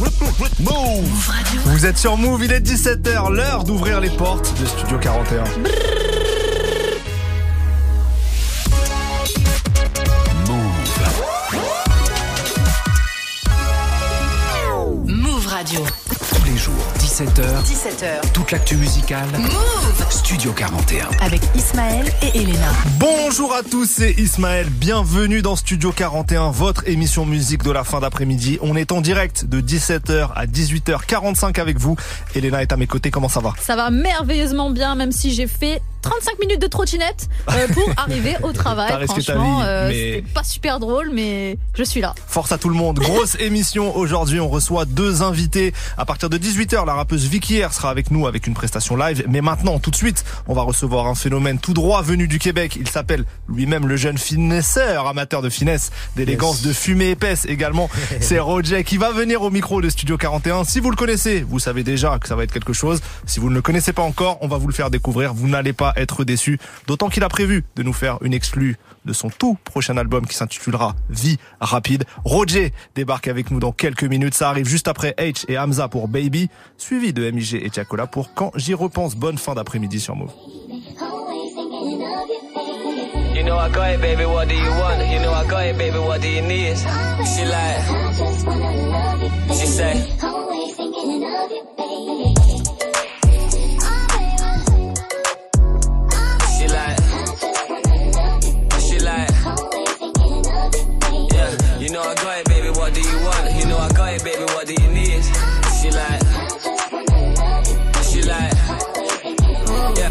Move Vous êtes sur Move, il est 17h, l'heure d'ouvrir les portes de Studio 41. Move Radio. Tous les jours, 17h. 17h. Toute l'actu musicale. Move Studio 41. avec Ismaël et Elena. Bonjour à tous, c'est Ismaël. Bienvenue dans Studio 41, votre émission musique de la fin d'après-midi. On est en direct de 17h à 18h45 avec vous. Elena est à mes côtés, comment ça va? Ça va merveilleusement bien, même si j'ai fait 35 minutes de trottinette euh, pour arriver au travail. Franchement, euh, mais- c'était pas super drôle, mais je suis là. Force à tout le monde. Grosse émission aujourd'hui. On reçoit deux invités. À partir de 18h, la rappeuse Vicky Air sera avec nous avec une prestation live. Mais maintenant, tout de suite, on va recevoir un phénomène tout droit venu du Québec. Il s'appelle lui-même le jeune finesseur, amateur de finesse, d'élégance, de fumée épaisse également. C'est Roger qui va venir au micro de Studio 41. Si vous le connaissez, vous savez déjà que ça va être quelque chose. Si vous ne le connaissez pas encore, on va vous le faire découvrir. Vous n'allez pas être déçus. D'autant qu'il a prévu de nous faire une exclue de son tout prochain album qui s'intitulera Vie rapide. Roger débarque avec nous dans quelques minutes. Ça arrive juste après H et Hamza pour Baby, suivi de MIG et Tiakola pour Quand j'y repense. Bonne fin d'après-midi sur Move. You know I got it, baby. What do you want? You know I got it, baby. What do you need? She like, she say, know I got it, baby. What do you want? You know I got it, baby. What do you need? She like, she like, yeah.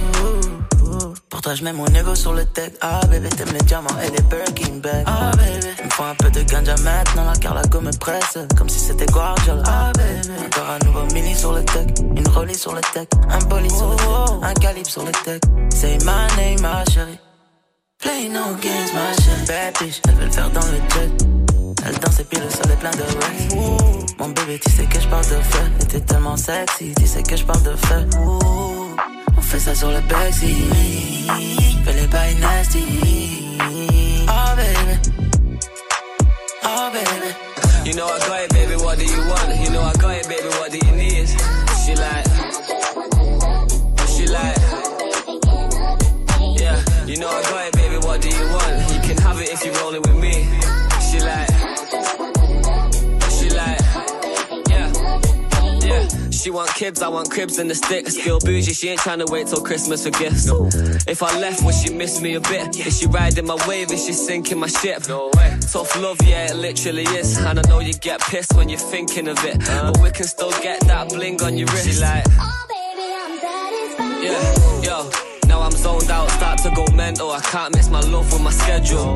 Pour toi, je mets mon ego sur le deck. Ah, bébé, t'aimes les diamants et les Birkin bags. Ah, bébé, il me faut un peu de ganja maintenant. Car la me presse, comme si c'était Guardiola. Ah, bébé, encore un nouveau mini sur le deck. Une rollie sur le deck. Un bolide sur le deck. Un calibre sur le deck. Say my name, ma chérie. Play no games, ma chérie. Bad bitch, elle veut le faire dans le jet. Elle danse et puis le sol est plein de racks. Mon bébé, tu sais que je parle de feu. Et t'es tellement sexy, tu sais que je parle de feu. On fait ça sur le backseat. Fais les bails nasty. Oh baby. Oh baby. You know I got it, baby. What do you want? You know I got it, baby. What do you need? She like, she like, yeah. You know I got it, baby. What do you want? You can have it if you're rolling with me. She want kids, I want cribs and the sticks. Still bougie, she ain't trying to wait till Christmas for gifts. If I left, would she miss me a bit? Is she riding my wave? Is she sinking my ship? No way. Tough love, yeah, it literally is. And I know you get pissed when you're thinking of it. Uh. But we can still get that bling on your wrist. She like, yeah, yo. Now I'm zoned out, start to go mental. I can't mix my love with my schedule.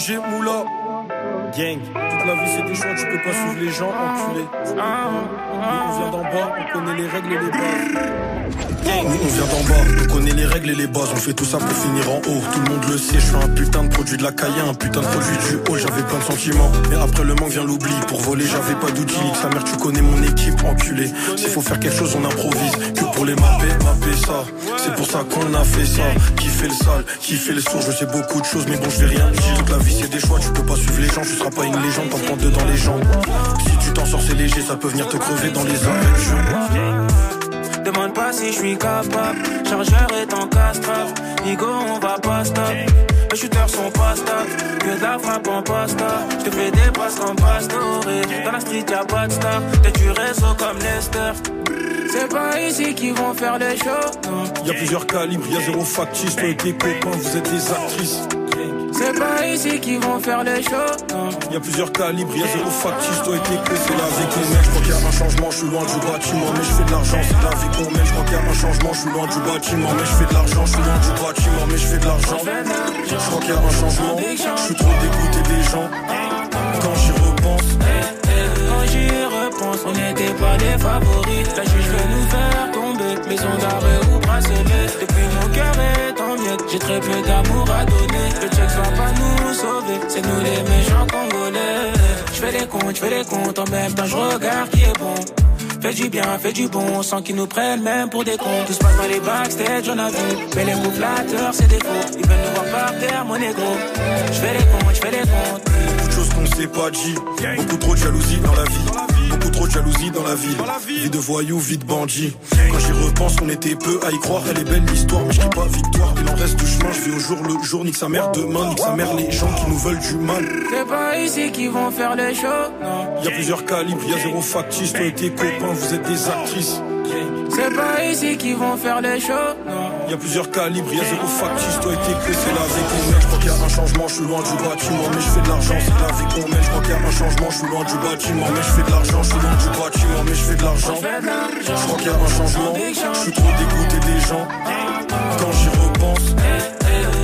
MIG Moula. Gang. Toute la vie c'est des choix, tu peux pas suivre les gens, enculé. On vient d'en bas, on connaît les règles et les bases. Nous, on vient d'en bas, on connaît les règles et les bases. On fait tout ça pour finir en haut. Tout le monde le sait, je suis un putain de produit de la caille, un putain de produit du haut. J'avais plein de sentiments. Mais après le manque vient l'oubli. Pour voler, j'avais pas d'outils. Sa mère, tu connais mon équipe, enculé. S'il faut faire quelque chose, on improvise. Que pour les mapper, mapper ça. C'est pour ça qu'on a fait ça. Qui fait le sale, qui fait le sourd, je sais beaucoup de choses, mais bon, je vais rien dire. Toute la vie, c'est des choix, tu peux pas suivre les gens, tu pas une légende, t'en prends deux dans les jambes. Si tu t'en sors, c'est léger, ça peut venir te crever dans les oreilles. Demande pas si je suis capable. Chargeur est en castrave. Nigo, on va pas stop. Les shooters sont pas stables. Que de la frappe en pasta. Je te fais des passes comme Pastore. Dans la street, y'a pas de star. T'es du réseau comme Lester. C'est pas ici qu'ils vont faire les shows. non. Y a plusieurs calibres, y a zéro factice, toi et tes copains, vous êtes des actrices. C'est pas ici qu'ils vont faire les shows. non. Y a plusieurs calibres, y a zéro factice, toi et tes copains, c'est la vie qu'on mène. Je crois qu'il y a un changement, je suis loin du bâtiment, mais je fais de l'argent, c'est la vie qu'on mène. Je crois qu'il y a un changement, changement, je suis loin du bâtiment, mais je fais de l'argent, je suis loin du bâtiment, mais je fais de l'argent. Je crois qu'il y a un changement, je suis trop dégoûté des gens. Quand j'y repense, Quand j'y repense, on n'était pas les favoris. La juge veut nous faire tomber, maison d'arrêt ou bracelet. Depuis j'ai très peu d'amour à donner. Le check va pas nous sauver, c'est nous les méchants congolais. Je fais les comptes, je fais les comptes, en même temps je regarde qui est bon. Fais du bien, fais du bon, sans qu'ils nous prennent même pour des cons. Tout se passe dans les backstage, on a vu. Mais les mots flatteurs, c'est des faux. Ils veulent nous voir par terre, mon égo. Je fais comptes, je fais les comptes. beaucoup de choses qu'on s'est pas dit. Beaucoup trop de jalousie dans la vie. Beaucoup trop de jalousie dans la ville. Vie de voyou, vie de bandit. Quand j'y repense, on était peu à y croire. Elle est belle l'histoire, mais je dis pas victoire. Il en reste du chemin, je vais au jour le jour. Nique sa mère demain, nique sa mère les gens qui nous veulent du mal. C'est pas ici qu'ils vont faire les shows, non. Y a plusieurs calibres, y a zéro factice. Toi et tes copains, vous êtes des actrices. C'est pas ici qu'ils vont faire les shows, non. Y a plusieurs calibres, y a zéro factice. Toi et tes que c'est la vie qu'on mène. Je crois qu'il y a un changement, je suis loin du bâtiment, mais je fais de l'argent. C'est la vie qu'on mène. Je crois qu'il y a un changement, je suis loin du bâtiment, mais je fais de l'argent. Je suis loin du bâtiment, mais je fais de l'argent. Je crois qu'il y a un changement, je suis trop dégoûté des gens. Quand j'y repense.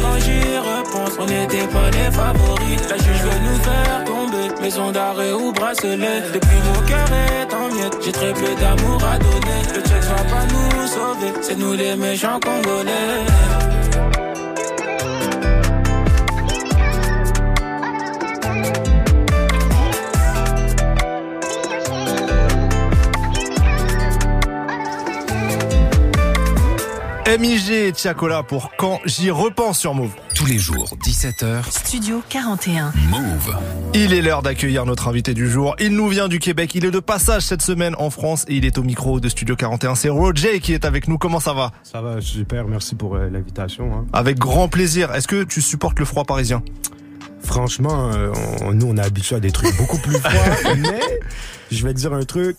Quand j'y repense, on n'était pas les favoris. La juge veut nous faire tomber, maison d'arrêt ou bracelet. Depuis mon cœur est en miettes, j'ai très peu d'amour à donner. Le check va pas nous sauver, c'est nous les méchants congolais. MIG et Tiakola pour quand j'y repense sur Move. Tous les jours, 17h, Studio 41. Move. Il est l'heure d'accueillir notre invité du jour. Il nous vient du Québec. Il est de passage cette semaine en France et il est au micro de Studio 41. C'est Roger qui est avec nous. Comment ça va? Ça va super, merci pour euh, l'invitation. hein. Avec grand plaisir. Est-ce que tu supportes le froid parisien? Franchement, euh, on- nous on est habitués à des trucs beaucoup plus froids, mais je vais te dire un truc,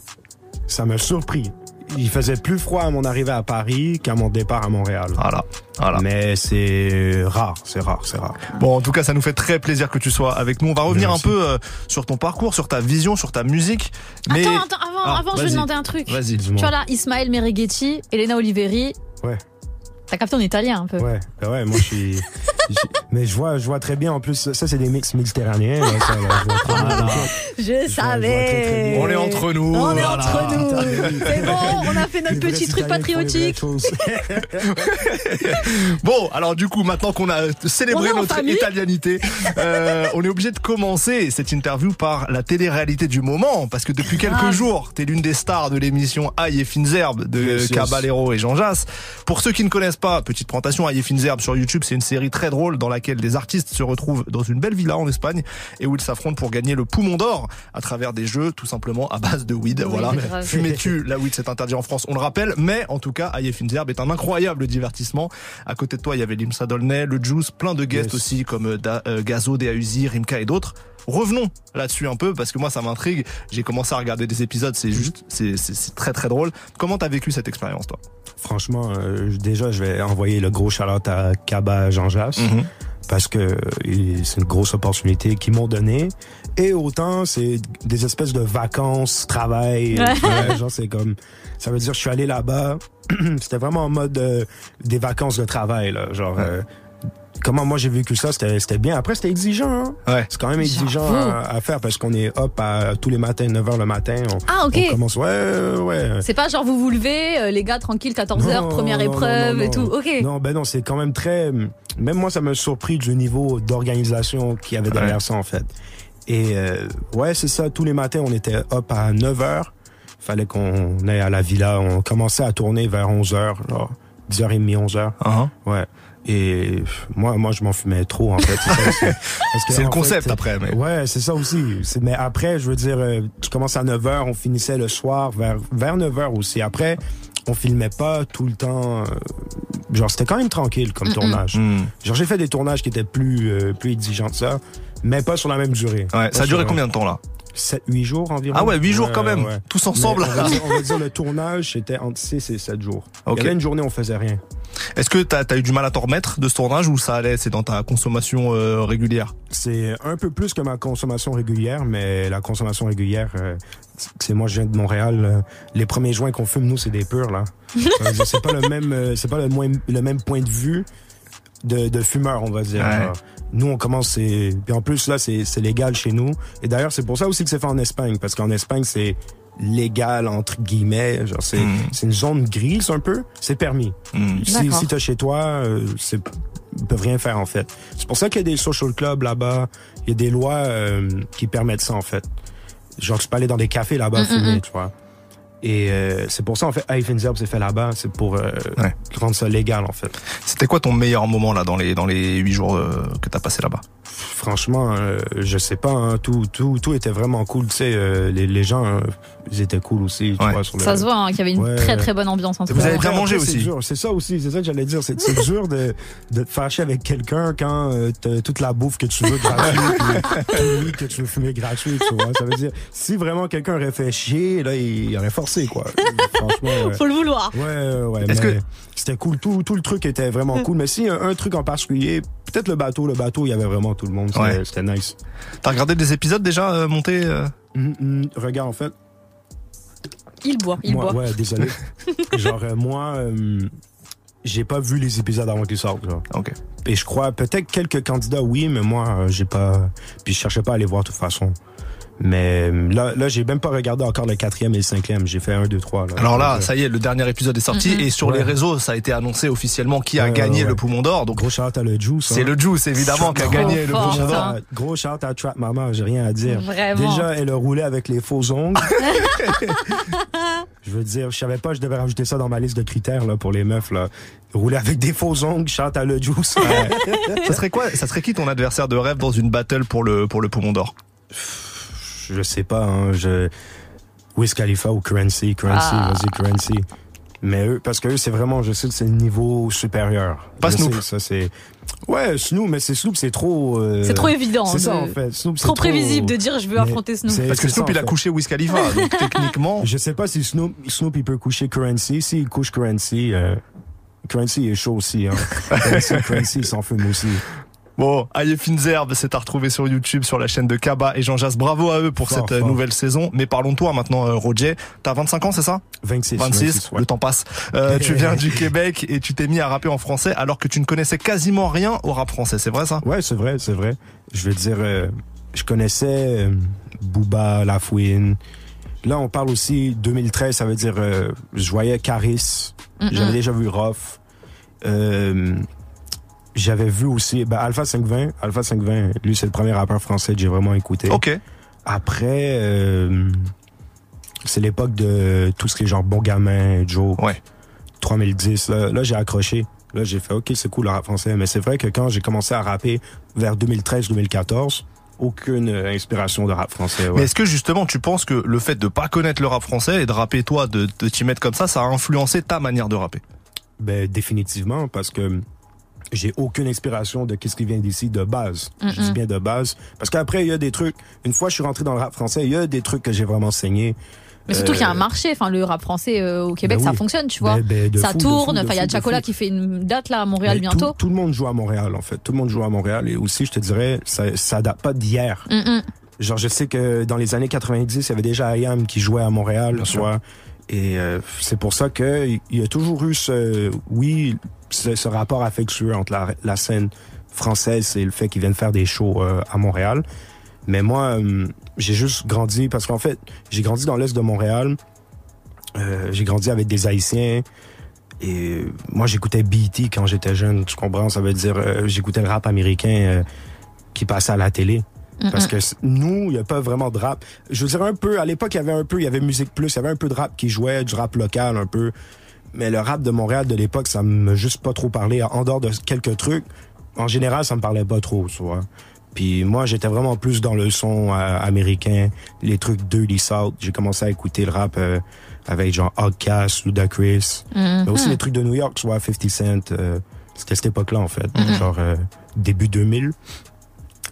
ça m'a surpris. Il faisait plus froid à mon arrivée à Paris qu'à mon départ à Montréal. Voilà. Voilà. Mais c'est rare, c'est rare, c'est rare. Bon, en tout cas, ça nous fait très plaisir que tu sois avec nous. On va revenir Merci. un peu euh, sur ton parcours, sur ta vision, sur ta musique. Mais Attends, attends, avant, Ah, avant je vais demander un truc. Vas-y, Tu vois là, Ismaël Mereghetti, Elena Oliveri. Ouais. T'as capté en italien un peu. Ouais, ben ouais, moi je suis. mais je vois, je vois très bien. En plus, ça c'est des mix méditerranéens. là, ça, là, je vois très bien. Je vois très savais. on est entre nous. On est entre nous. C'est bon, on a fait notre petit truc patriotique. Bon, alors du coup, maintenant qu'on a célébré notre famille. italianité, euh, on est obligé de commencer cette interview par la télé-réalité du moment, parce que depuis quelques Grave. jours, t'es l'une des stars de l'émission Aïe et Finzerbe de Yes, yes. Caballero et Jean Jass. Pour ceux qui ne connaissent pas, petite présentation, Aïe sur YouTube, c'est une série très drôle dans laquelle des artistes se retrouvent dans une belle villa en Espagne et où ils s'affrontent pour gagner le poumon d'or à travers des jeux tout simplement à base de weed. Oui, voilà. Fumez-tu la weed, c'est interdit en France, on le rappelle, mais en tout cas, Aïe est un incroyable divertissement. À côté de toi, il y avait Limsa Dolnay, le Juice, plein de guests Yes. aussi comme euh, Da- euh, Gazo, Uzi, Rimka et d'autres. Revenons là-dessus un peu parce que moi ça m'intrigue. J'ai commencé à regarder des épisodes, c'est juste, c'est c'est- c'est très très drôle. Comment t'as vécu cette expérience toi? Franchement, euh, déjà, je vais envoyer le gros shout à Kaba Jean Jass. Mhm. parce que euh, c'est une grosse opportunité qu'ils m'ont donnée. Et autant, c'est des espèces de vacances, travail. Ouais. Ouais, genre, c'est comme, ça veut dire, je suis allé là-bas. c'était vraiment en mode euh, des vacances de travail, là. Genre, euh, comment moi j'ai vécu ça, c'était c'était bien. Après, c'était exigeant, hein. Ouais. C'est quand même exigeant à, à faire parce qu'on est up à, tous les matins, 9h le matin. On, Ah, ok. on commence, ouais, ouais. C'est pas genre vous vous levez, euh, les gars, tranquille, 14h, Non, première non, épreuve non, non, et tout. non. Ok. Non, ben non, c'est quand même très. Même moi, ça m'a surpris du niveau d'organisation qu'il y avait derrière Ouais. ça, en fait. Et euh, ouais, c'est ça. Tous les matins, on était up à 9 h. Fallait qu'on aille à la villa. On commençait à tourner vers 11 h, genre 10h30, 11 h. Hein Ouais. Et moi, moi, je m'en fumais trop, en fait. C'est le concept fait, après. Mais... Ouais, c'est ça aussi. Mais après, je veux dire, euh, tu commences à 9h, on finissait le soir vers, vers 9h aussi. Après, on filmait pas tout le temps. euh, genre, c'était quand même tranquille comme tournage. Hmm. Genre, j'ai fait des tournages qui étaient plus, euh, plus exigeants que ça, mais pas sur la même durée. Ouais, ça a duré combien de temps là? 7-8 jours environ. Ah ouais, 8 jours quand même. ouais. Tous ensemble. On, va dire, on va dire le tournage, c'était entre 6 et 7 jours. Ok. Il y avait une journée, on faisait rien. Est-ce que t'as as eu du mal à t'en remettre de ce tournage ou ça allait C'est dans ta consommation euh, régulière? C'est un peu plus que ma consommation régulière, mais la consommation régulière, euh, c'est moi, je viens de Montréal. euh, les premiers joints qu'on fume, nous, c'est des purs, là. Euh, c'est pas le même, euh, c'est pas le, moins- le même point de vue de, de fumeur, on va dire. Ouais. genre. Nous, on commence, c'est, puis en plus, là, c'est c'est légal chez nous. Et d'ailleurs, c'est pour ça aussi que c'est fait en Espagne, parce qu'en Espagne, c'est légal, entre guillemets. Genre, c'est Mm. c'est une zone grise, un peu. C'est permis. Hmm. Si, si t'as chez toi, euh, c'est ils peuvent rien faire en fait. C'est pour ça qu'il y a des social clubs là-bas. Il y a des lois euh, qui permettent ça en fait. Genre tu peux aller dans des cafés là-bas Mm, fumer, tu vois. Et euh, c'est pour ça en fait, Zerb c'est fait là-bas, c'est pour euh, Ouais. rendre ça légal en fait. C'était quoi ton meilleur moment là dans les dans les 8 jours euh, que t'as passé là-bas? Franchement, euh, je sais pas, hein, tout tout tout était vraiment cool. Tu sais, euh, les, les gens, euh, ils étaient cool aussi. Tu Ouais. vois, sur le- Ça se voit hein, qu'il y avait une Ouais. très très bonne ambiance entre Vous avez bien mangé c'est aussi. dur. C'est ça aussi, c'est ça que j'allais dire. C'est dur de, de te fâcher avec quelqu'un quand euh, t'as toute la bouffe que tu veux gratuite, tout que tu veux fumer gratuit, tu vois. Ça veut dire, si vraiment quelqu'un aurait fait chier, là, il, il aurait forcé, quoi. Franchement, ouais. Faut le vouloir. Ouais, ouais, Est-ce que- c'était cool. Tout, tout le truc était vraiment cool. Mais si un, un truc en particulier, peut-être le bateau. Le bateau, il y avait vraiment tout le monde. C'était Ouais. c'était nice. T'as regardé des épisodes déjà euh, montés euh? Hum, hum, regarde, en fait, Il boit, il moi, boit. ouais, désolé. Genre, euh, moi, euh, j'ai pas vu les épisodes avant qu'ils sortent. Ok. Et je crois, peut-être quelques candidats, oui, mais moi, j'ai pas. Puis je cherchais pas à les voir de toute façon. Mais euh, là, là j'ai même pas regardé encore le quatrième et le cinquième. J'ai fait un, deux, trois. Là, Alors là, Donc, ça y est, le dernier épisode est sorti Mhm. et sur Ouais. les réseaux, ça a été annoncé officiellement qui a Ouais, gagné ouais, le Poumon d'Or. Donc Gros shout à le Juice. c'est hein. le Juice évidemment qui a gagné le fort, Poumon d'Or. Gros shout à Trap Mama, j'ai rien à dire. Vraiment. Déjà, elle a roulé avec les faux ongles. je veux dire, je savais pas, je devais rajouter ça dans ma liste de critères là pour les meufs là. Rouler avec des faux ongles, chante à le juice. Ça serait quoi Ça serait qui ton adversaire de rêve dans une battle pour le pour le Poumon d'Or? Je sais pas, hein, je Wiz Khalifa ou Currency, Currency, Ah. vas-y Currency. Mais eux, parce que eux, c'est vraiment, je sais que c'est le niveau supérieur. Pas Je Snoop. sais, ça c'est. Ouais, Snoop, mais c'est Snoop, c'est trop. euh, C'est trop évident. C'est ça en fait. Snoop, c'est Trop prévisible de dire je veux Mais affronter Snoop. c'est- Parce que c'est Snoop ça, il a fait. couché Wiz Khalifa, donc techniquement. Je sais pas si Snoop, Snoop il peut coucher Currency. S'il couche Currency, euh, Currency est chaud aussi. Hein. Currency, Currency, il s'en fume aussi. Bon, Aye Finzerbe, c'est à retrouver sur YouTube, sur la chaîne de Kaba et Jean Jas. Bravo à eux pour Fort, cette euh, fort. nouvelle saison. Mais parlons de toi maintenant, euh, Roger. T'as 25 ans, c'est ça? 26. 26, ouais. le temps passe. Euh, tu viens du Québec et tu t'es mis à rapper en français alors que tu ne connaissais quasiment rien au rap français, c'est vrai ça? Ouais, c'est vrai, c'est vrai. Je veux dire, euh, je connaissais euh, Booba, La Fouine. Là, on parle aussi 2013, ça veut dire, euh, je voyais Caris. J'avais déjà vu Roth. Euh, j'avais vu aussi ben, Alpha 520. Alpha 520, lui, c'est le premier rappeur français que j'ai vraiment écouté. Ok. Après, euh, c'est l'époque de tout ce qui est genre Bon Gamin, Joe. Ouais. 3010. Là, là j'ai accroché. Là, j'ai fait, OK, c'est cool le rap français. Mais c'est vrai que quand j'ai commencé à rapper vers 2013-2014, aucune euh, inspiration de rap français. Mais Ouais. est-ce que justement tu penses que le fait de pas connaître le rap français et de rapper toi, de, de t'y mettre comme ça, ça a influencé ta manière de rapper? Ben, définitivement, parce que j'ai aucune inspiration de qu'est-ce qui vient d'ici de base. Je dis bien de base. Parce qu'après, il y a des trucs, une fois je suis rentré dans le rap français, il y a des trucs que j'ai vraiment saigné. Mais surtout qu'il y a un Euh, marché. Enfin, le rap français euh, au Québec, Ben ça fonctionne, tu vois. Ben, ben, de ça fou, tourne. Enfin, il y a Chacola qui fait une date là à Montréal Mais bientôt. Tout, tout le monde joue à Montréal, en fait. Tout le monde joue à Montréal. Et aussi, je te dirais, ça, ça date pas d'hier. Mm, mm. Genre, je sais que dans les années 90, il y avait déjà IAM qui jouait à Montréal, vois. Et euh, c'est pour ça que il y a toujours eu ce, oui, ce, rapport affectueux entre la, scène française et le fait qu'ils viennent faire des shows euh, à Montréal. Mais moi, euh, j'ai juste grandi parce qu'en fait, j'ai grandi dans l'est de Montréal. Euh, j'ai grandi avec des Haïtiens. Et moi, j'écoutais BET quand j'étais jeune. Tu comprends? Ça veut dire, j'écoutais le rap américain qui passait à la télé. Mm, Parce mm. que nous, il n'y a pas vraiment de rap. Je veux dire un peu, à l'époque, il y avait un peu, il y avait Musique Plus, il y avait un peu de rap qui jouait, du rap local un peu. Mais le rap de Montréal de l'époque, ça m'a juste pas trop parlé. En dehors de quelques trucs, en général, ça me parlait pas trop, tu vois. Puis moi, j'étais vraiment plus dans le son euh, américain, les trucs Dirty South. J'ai commencé à écouter le rap euh, avec genre Outkast, Ludacris. Mhm. Mais aussi les trucs de New York, soit 50 Cent. euh, C'était cette époque-là, en fait. Genre euh, début 2000.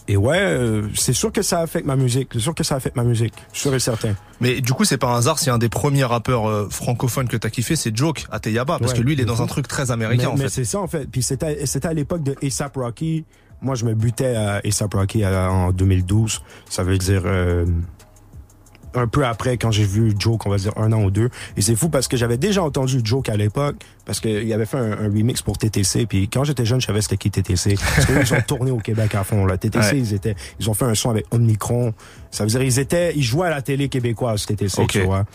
Et ouais, euh, c'est sûr que ça affecte ma musique. C'est sûr que ça affecte ma musique. Sûr et certain. Mais du coup, c'est pas un hasard si un des premiers rappeurs euh, francophones que t'as kiffé, c'est Joke à Teyaba, parce Ouais, que lui, il est dans un truc très américain mais, en mais fait. c'est ça en fait. Puis c'était c'était à l'époque de ASAP Rocky. Moi, je me butais à ASAP Rocky à- en 2012. Ça veut dire euh, un peu après quand j'ai vu Joke, on va dire un an ou deux. Et c'est fou parce que j'avais déjà entendu Joke à l'époque parce qu'il avait fait un, un remix pour TTC. Puis quand j'étais jeune, je savais c'était qui TTC. Parce qu'ils ont tourné au Québec à fond. Là. TTC, Ouais. ils étaient, ils ont fait un son avec Omnicron. Ça veut dire ils étaient, ils jouaient à la télé québécoise TTC, tu vois.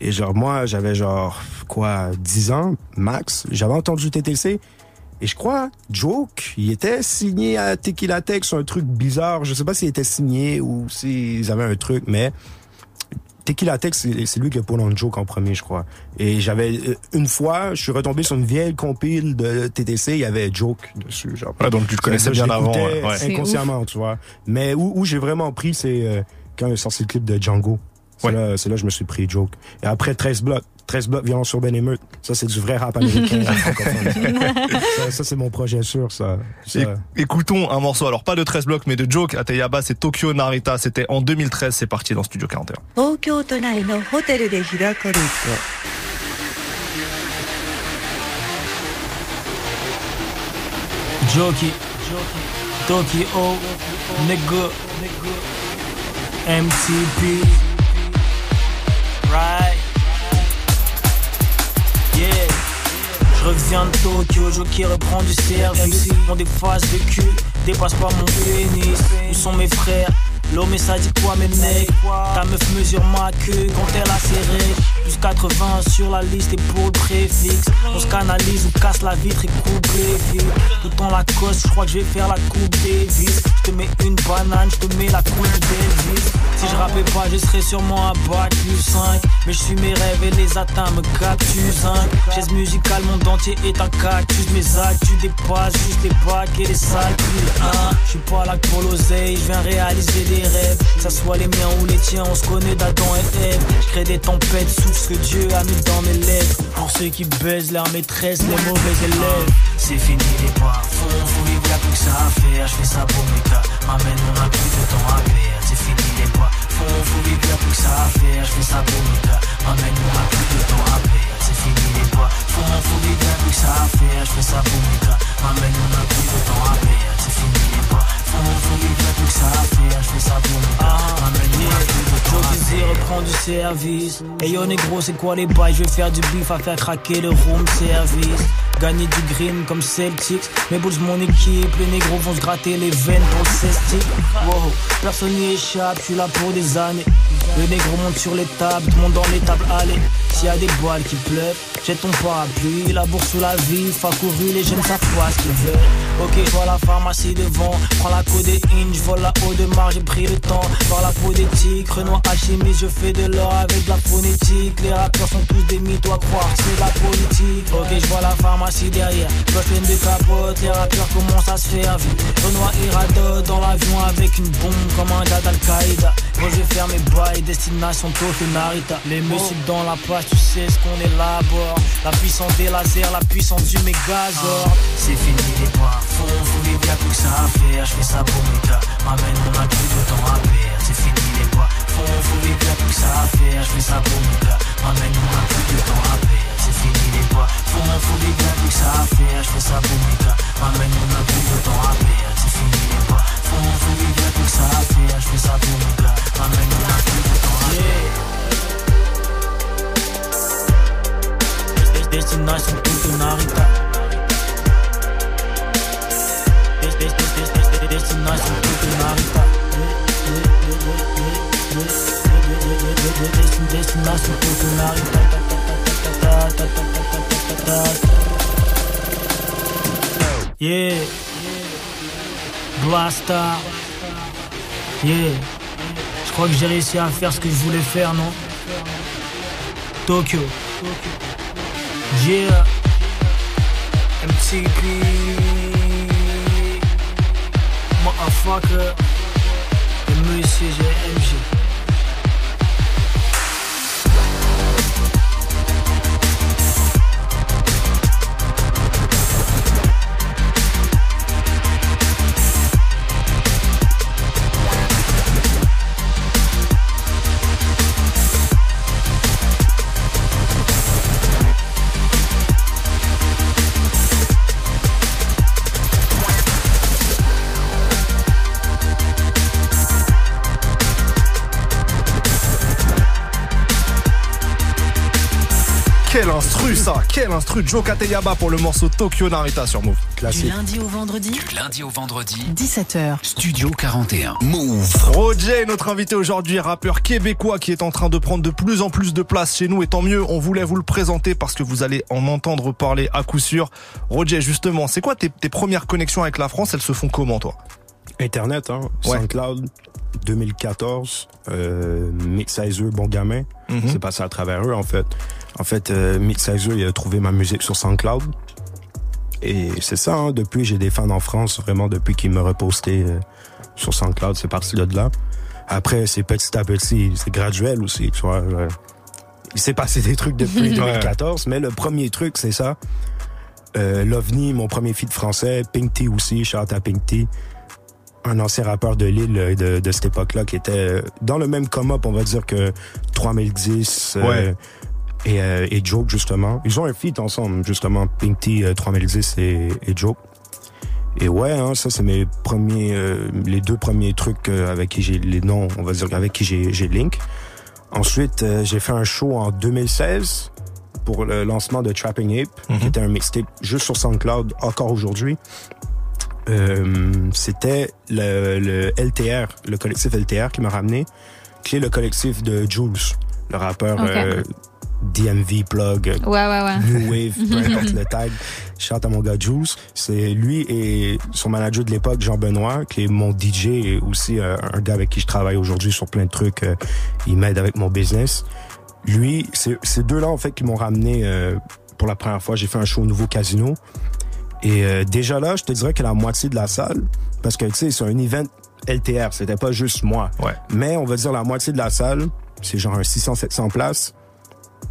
Et genre moi, j'avais genre quoi, 10 ans max. J'avais entendu TTC. Et je crois, Joke, il était signé à Tequila sur un truc bizarre. Je sais pas s'il était signé ou s'ils avaient un truc, mais Tequila Tech, c'est c'est lui qui a pour dans Joke en premier, je crois. Et j'avais, euh, une fois, je suis retombé sur une vieille compile de TTC, il y avait Joke dessus, genre. Ouais, donc tu le connaissais bien avant. ouais, Inconsciemment, tu vois. Mais où, où j'ai vraiment pris, c'est euh, quand il est sorti le clip de Django. C'est Ouais. là, c'est là que je me suis pris Joke. Et après 13 blocs, 13 blocs violence urbaine émeute. Ça, c'est du vrai rap américain. francophone. ça, ça, c'est mon projet sûr, ça. Ça. É- Écoutons un morceau, alors pas de 13 blocs, mais de Joke à Teyaba, c'est Tokyo Narita, c'était en 2013, c'est parti dans Studio 41. 東京都内のホテルで開かれた Jokey, Tokyo, nigga, MTP, right? reviens de Tokyo, Jockey reprend du service. On dépasse le cul, dépasse pas mon pénis. Où sont mes frères? L'homme ça dit quoi mes mecs? Ta meuf mesure ma queue quand elle a règles Plus 80 sur la liste et pour le préfixe On se canalise ou casse la vitre et coupe les fils Tout en la cosse, je crois que je vais faire la coupe des vis. Je te mets une banane, je te mets la coupe d'Elvis Si je rappais pas, je serais sûrement à bac plus 5 Mais je suis mes rêves et les atteints me captus 5 Chaise musicale, monde entier est un cactus. Mes actes, tu dépasses juste les bacs et les sales plus hein. Je suis pas là pour l'oseille, je viens réaliser des rêves. Que ça soit les miens ou les tiens, on se connaît d'Adam et Ève. Je crée des tempêtes, souffle ce que Dieu a mis dans mes lèvres Pour ceux qui baisent leur maîtresse, les mauvais élèves. C'est fini les bras, faut, faut vivre, y'a plus que ça à faire. Je fais ça pour mes gars, m'amène, on a plus de temps à perdre. C'est fini les bras, faut, faut vivre, y'a plus que ça à faire. Je fais ça pour mes m'amène, on a de temps à C'est fini les bras, faut, faut vivre, que ça à faire. Je fais ça pour mes gars, m'amène, on a plus de temps à perdre. C'est fini les bras, du service. Yo négro c'est quoi les bails? Je vais faire du bif à faire craquer le room service. Gagner du green comme Celtics. Mes bulls mon équipe. Les négros vont se gratter les veines pour le cestic. Wow, personne n'y échappe. Je suis là pour des années. Le négro monte sur les tables. Tout le monde dans les tables. Allez, s'il y a des balles qui pleuvent Jette ton parapluie. La bourse sous la vie. Fa couru les jeunes savent pas ce qu'ils veulent. Ok je vois la pharmacie devant. Prends codéine Je vole la haut de marge J'ai pris le temps. Voir la peau d'éthique Renoir alchimiste Je fais de l'or avec de la phonétique. Les rappeurs sont tous des mythes à croire c'est la politique. Ok je vois la pharmacie derrière Poche pleine de capotes Les rappeurs commencent à se faire vite. Renoir irado dans l'avion avec une bombe Comme un gars d'Al-Qaïda. Moi je vais faire mes bails Destination Tokyo Narita Les musiques dans la page Tu sais ce qu'on élabore. La puissance des lasers La puissance du mégazord. C'est fini les bois Faut, faut vivre y'a plus que ça à faire. Je ça pour mes gars M'amène a plus de temps à perdre C'est fini les bois que ça à faire Je fais ça pour mes gars M'amène on a plus de temps à perdre C'est fini les que ça à faire Je fais ça pour mes gars M'amène on a plus de temps à perdre C'est fini les que ça à faire Je fais ça pour mes gars M'amène on a plus de temps à perdre Destination nice, on peut que Marita. Yeah, Blasta. Yeah, je crois que j'ai réussi à faire ce que je voulais faire, non? Tokyo. Yeah, MTP motherfucker. The Mercy MG. Quel instru Joe Kateyaba pour le morceau Tokyo Narita sur Move. Du Classique. lundi au vendredi, Du lundi au vendredi, 17h. Studio 41. Move. Roger, notre invité aujourd'hui, rappeur québécois qui est en train de prendre de plus en plus de place chez nous et tant mieux, on voulait vous le présenter parce que vous allez en entendre parler à coup sûr. Roger, justement, c'est quoi tes, tes premières connexions avec la France? Elles se font comment toi? Internet, hein. Ouais. SoundCloud, 2014. Euh, Mixizer, bon gamin. Mhm. C'est passé à travers eux, en fait. En fait, euh, il a trouvé ma musique sur SoundCloud. Et c'est ça, hein. Depuis, j'ai des fans en France, vraiment, depuis qu'ils me repostaient euh, sur SoundCloud. C'est parti de là. Après, c'est petit à petit, c'est graduel aussi, tu vois. euh. Il s'est passé des trucs depuis 2014, mais le premier truc, c'est ça. Euh, L'OVNI, mon premier feat français, Pink T aussi, shout out à Pink T. Un ancien rappeur de Lille euh, de, de cette époque-là qui était euh, dans le même come-up, on va dire que 3010 euh, Ouais. Et, euh, et Joke, justement. Ils ont un feat ensemble, justement, Pink T, euh, 3010 et, et Joke. Et ouais, hein, ça c'est mes premiers, euh, les deux premiers trucs euh, avec qui j'ai les noms, on va dire avec qui j'ai j'ai link. Ensuite, euh, j'ai fait un show en 2016 pour le lancement de Trapping Ape, Mhm. qui était un mixtape juste sur SoundCloud encore aujourd'hui. Euh, C'était le, le LTR, le collectif LTR qui m'a ramené, qui est le collectif de Jules, le rappeur euh, DMV Plug, Ouais, ouais, ouais. New Wave, peu importe le tag. Shout à mon gars Jules. C'est lui et son manager de l'époque, Jean-Benoît, qui est mon DJ et aussi euh, un gars avec qui je travaille aujourd'hui sur plein de trucs. Euh, il m'aide avec mon business. Lui, c'est ces deux-là, en fait, qui m'ont ramené euh, pour la première fois. J'ai fait un show au nouveau casino. Et euh, déjà là, je te dirais que la moitié de la salle, parce que tu sais, c'est un event LTR, c'était pas juste moi. Ouais. Mais on va dire la moitié de la salle, c'est genre un 600-700 places.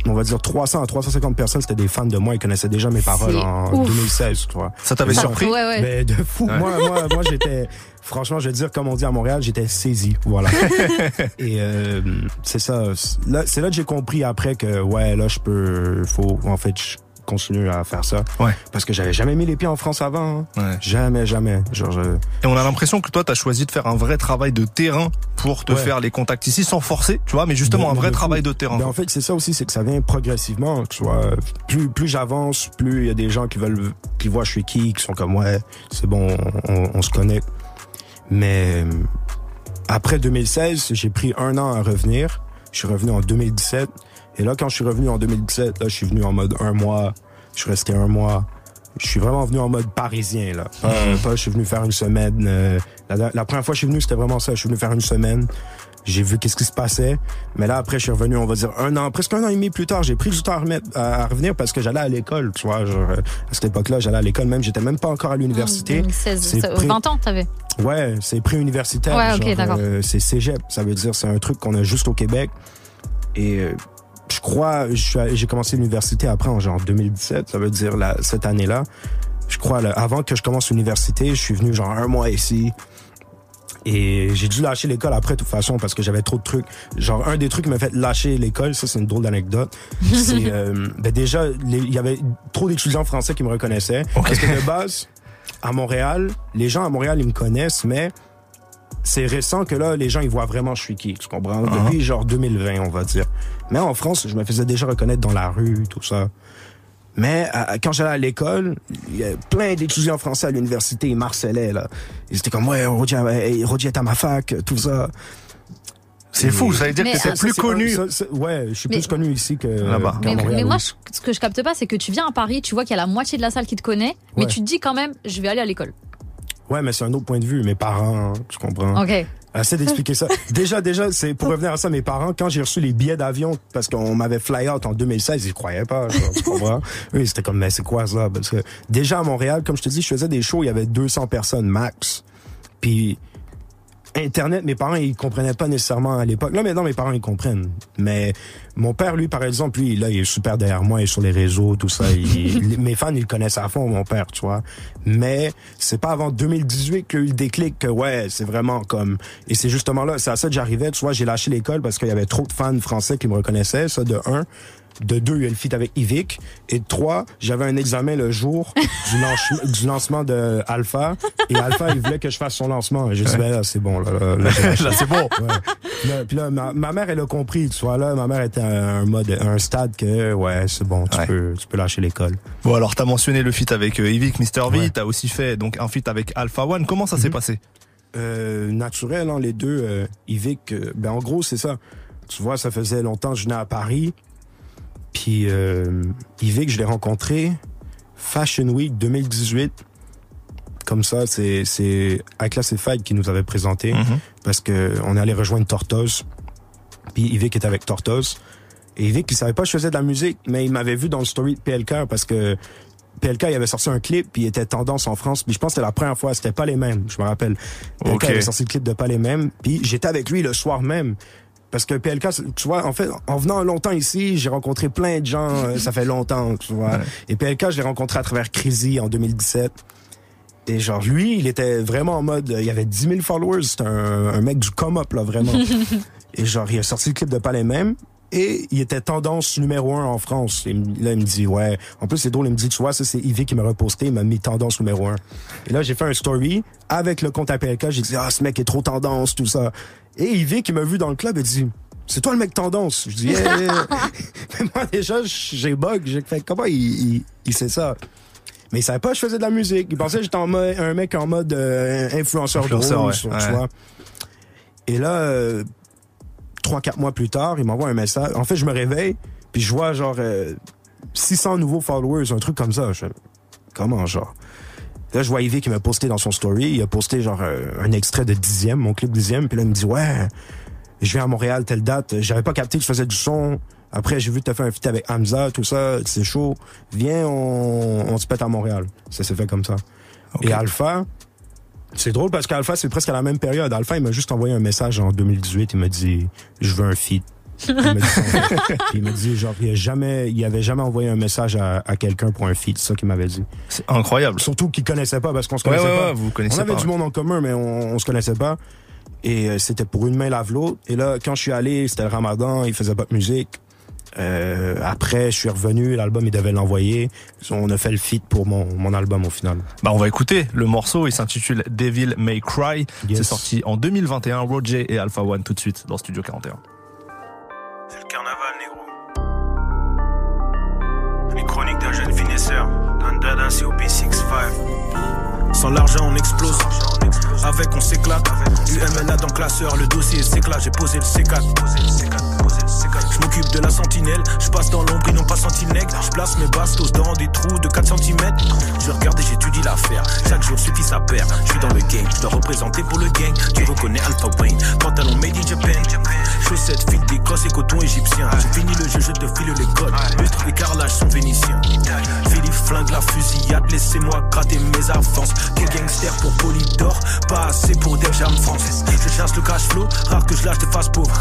On va dire 300 à 350 personnes, c'était des fans de moi, ils connaissaient déjà mes paroles en ouf. 2016, tu vois. Ça t'avait surpris? Ouais, ouais. Mais de fou. Ouais. Moi, moi, moi, j'étais, franchement, je vais dire, comme on dit à Montréal, j'étais saisi. Voilà. Et euh, c'est ça. Là, c'est là que j'ai compris après que, ouais, là, je peux, faut, en fait, je continue à faire ça. Ouais. Parce que j'avais jamais mis les pieds en France avant. hein. Ouais. Jamais, jamais. Genre, je- Et on a l'impression que toi, t'as choisi de faire un vrai travail de terrain pour te Ouais. faire les contacts ici sans forcer, tu vois, mais justement Mais- un mais vrai travail de terrain. Ben, en fait, c'est ça aussi, c'est que ça vient progressivement, tu vois. Plus, plus j'avance, plus il y a des gens qui veulent, qui voient je suis qui, qui sont comme, ouais, c'est bon, on, on se connaît. Mais après 2016, j'ai pris un an à revenir. Je suis revenu en 2017. Et là, quand je suis revenu en 2017, là, je suis venu en mode un mois. Je suis resté un mois. Je suis vraiment venu en mode parisien, là. Pas, pas, je suis venu faire une semaine. euh, la, la première fois que je suis venu, c'était vraiment ça. Je suis venu faire une semaine. J'ai vu qu'est-ce qui se passait. Mais là, après, je suis revenu, on va dire, un an, presque un an et demi plus tard. J'ai pris du temps à, remettre, à, à revenir parce que j'allais à l'école, tu vois. Genre, euh, à cette époque-là, j'allais à l'école même. J'étais même pas encore à l'université. 2016, C'est pré- 20 ans, t'avais. Ouais, c'est pré-universitaire. Ouais, ok, genre, d'accord. euh, c'est cégep. Ça veut dire, c'est un truc qu'on a juste au Québec. Et euh, je crois, j'ai commencé l'université après en genre 2017. Ça veut dire la, cette année-là. Je crois, là, avant que je commence l'université, je suis venu genre un mois ici. Et j'ai dû lâcher l'école après, de toute façon, parce que j'avais trop de trucs. Genre, un des trucs qui m'a fait lâcher l'école, ça, c'est une drôle d'anecdote. c'est, euh, ben déjà, il y avait trop d'étudiants français qui me reconnaissaient. Parce que de base, à Montréal, les gens à Montréal, ils me connaissent, mais c'est récent que là, les gens, ils voient vraiment je suis qui, tu comprends? Depuis genre 2020, on va dire. Mais en France, je me faisais déjà reconnaître dans la rue, tout ça. Mais à- quand j'allais à l'école, il y a plein d'étudiants français à l'université, ils marcelaient, là. Ils étaient comme, ouais, Roger, hey, Roger est à ma fac, tout ça. C'est fou, ça veut dire Mais, que t'étais ah, plus C'est- connu. ça, c'est- ouais, je suis Mais- plus connu ici que Là-bas. Mais, moi, je- ce que je capte pas, c'est que tu viens à Paris, tu vois qu'il y a la moitié de la salle qui te connaît, mais Ouais. tu te dis quand même, je vais aller à l'école. Ouais, mais c'est un autre point de vue. Mes parents, tu comprends? Ok. Essaie d'expliquer ça. Déjà, déjà, c'est pour revenir à ça, mes parents, quand j'ai reçu les billets d'avion, parce qu'on m'avait fly out en 2016, ils croyaient pas, genre, tu comprends? Oui, c'était comme, mais c'est quoi ça? Parce que déjà à Montréal, comme je te dis, je faisais des shows, il y avait 200 personnes max. Puis, Internet, mes parents, ils comprenaient pas nécessairement à l'époque. Là, maintenant, mes parents, ils comprennent. Mais mon père, lui, par exemple, lui, là, il est super derrière moi, il est sur les réseaux, tout ça. Il- mes fans, ils le connaissent à fond, mon père, tu vois. Mais c'est pas avant 2018 qu'il y a eu le déclic que, ouais, c'est vraiment comme... Et c'est justement là, c'est à ça que j'arrivais, tu vois, j'ai lâché l'école parce qu'il y avait trop de fans français qui me reconnaissaient, ça, de un. De deux, il y a le feat avec Yvick. Et de trois, j'avais un examen le jour du, lance- du lancement de Alpha. Et Alpha, il voulait que je fasse son lancement. Et j'ai dit, ben là, c'est bon. Là, là, là, c'est bon. Ouais. Puis là, ma, ma mère, elle a compris. Tu vois, là, ma mère était à un mode, à un stade que, ouais, c'est bon, tu, Ouais. peux, tu peux lâcher l'école. Bon, alors, t'as mentionné le feat avec euh, Yvick, Mr. V. Ouais. T'as aussi fait donc un feat avec Alpha One. Comment ça s'est Mhm. passé? Euh, naturel, hein, les deux. Euh, Yvick, euh, ben en gros, c'est ça. Tu vois, ça faisait longtemps que je venais à Paris. Puis euh, Yvick, je l'ai rencontré Fashion Week 2018. Comme ça, c'est c'est Classified qui nous avait présenté Mhm. parce que on est allé rejoindre Tortoise. Puis Yvick était avec Tortoise. Et Yvick, il savait pas que je faisais de la musique, mais il m'avait vu dans le story de PLK parce que PLK, il avait sorti un clip, puis il était tendance en France. Puis je pense que c'était la première fois, c'était pas les mêmes, je me rappelle. PLK Ok. avait sorti le clip de pas les mêmes, puis j'étais avec lui le soir même. Parce que PLK, tu vois, en fait, en venant longtemps ici, j'ai rencontré plein de gens, euh, ça fait longtemps, tu vois. Ouais. Et PLK, je l'ai rencontré à travers Crazy en 2017. Et genre, lui, il était vraiment en mode, il y avait 10 000 followers, c'était un, un mec du come-up, là, vraiment. et genre, il a sorti le clip de pas les mêmes. Et il était tendance numéro un en France. Et là, il me dit, ouais. En plus, c'est drôle, il me dit, tu vois, ça, c'est Yves qui m'a reposté, il m'a mis tendance numéro un. Et là, j'ai fait un story avec le compte APLK. J'ai dit, ah, ce mec est trop tendance, tout ça. Et Yves qui m'a vu dans le club, il dit, c'est toi le mec tendance. Je dis, yeah, yeah. Mais moi, déjà, j'ai bug. J'ai fait, comment il, il, il sait ça? Mais il savait pas que je faisais de la musique. Il pensait que j'étais en mode, un mec en mode euh, influenceur, Influenceur, drôle, ouais. tu Ouais. vois. Et là, euh, trois, quatre mois plus tard, il m'envoie un message. En fait, je me réveille, puis je vois genre euh, 600 nouveaux followers, un truc comme ça. Je fais, comment, genre? Là, je vois Yves qui m'a posté dans son story. Il a posté genre euh, un extrait de dixième, mon clip dixième. Puis là, il me dit, ouais, je viens à Montréal telle date. J'avais pas capté que je faisais du son. Après, j'ai vu que t'as fait un feat avec Hamza, tout ça. C'est chaud. Viens, on, on se pète à Montréal. Ça s'est fait comme ça. Et Alpha, c'est drôle parce qu'Alpha, c'est presque à la même période. Alpha, il m'a juste envoyé un message en 2018. Il m'a dit, je veux un feat. Il m'a dit, genre, il, a jamais, il avait jamais envoyé un message à, à quelqu'un pour un feat. C'est ça qu'il m'avait dit. C'est incroyable. Surtout qu'il connaissait pas parce qu'on se Ouais, connaissait ouais, pas. ouais, vous connaissez on avait pas, du ouais. monde en commun, mais on, on se connaissait pas. Et euh, c'était pour une main lave l'autre. Et là, quand je suis allé, c'était le ramadan, il faisait pas de musique. Euh, après, je suis revenu, l'album, il devait l'envoyer. On a fait le feat pour mon, mon album au final. Bah, on va écouter le morceau. Il s'intitule Devil May Cry. Yes. C'est sorti en 2021. Roger et Alpha One tout de suite dans Studio 41. C'est le carnaval, négro. Les chroniques d'un jeune finesseur. D'un dada COP 6-5. Sans l'argent, on explose. Avec, on s'éclate. UMLA dans classeur, le dossier s'éclate. J'ai posé le C4. Je m'occupe de la sentinelle. Je passe dans l'ombre, n'ont pas senti le nègre. Je place mes bastos dans des trous de 4 cm. Je regarde et j'étudie l'affaire. Chaque jour suffit sa paire. Je suis dans le game, je dois représenter pour le gang. Tu reconnais Alpha Wayne. Pantalon made in Japan. Chaussettes, fil d'écosse et coton égyptien. J'ai fini le jeu, je te file les codes. Lustre et carrelage sont vénitiens. Philippe flingue la fusillade, laissez-moi gratter mes avances. Que gangster pour Polydor, pas assez pour Def Jam France. Je chasse le cash flow, rare que je lâche des faces pauvres.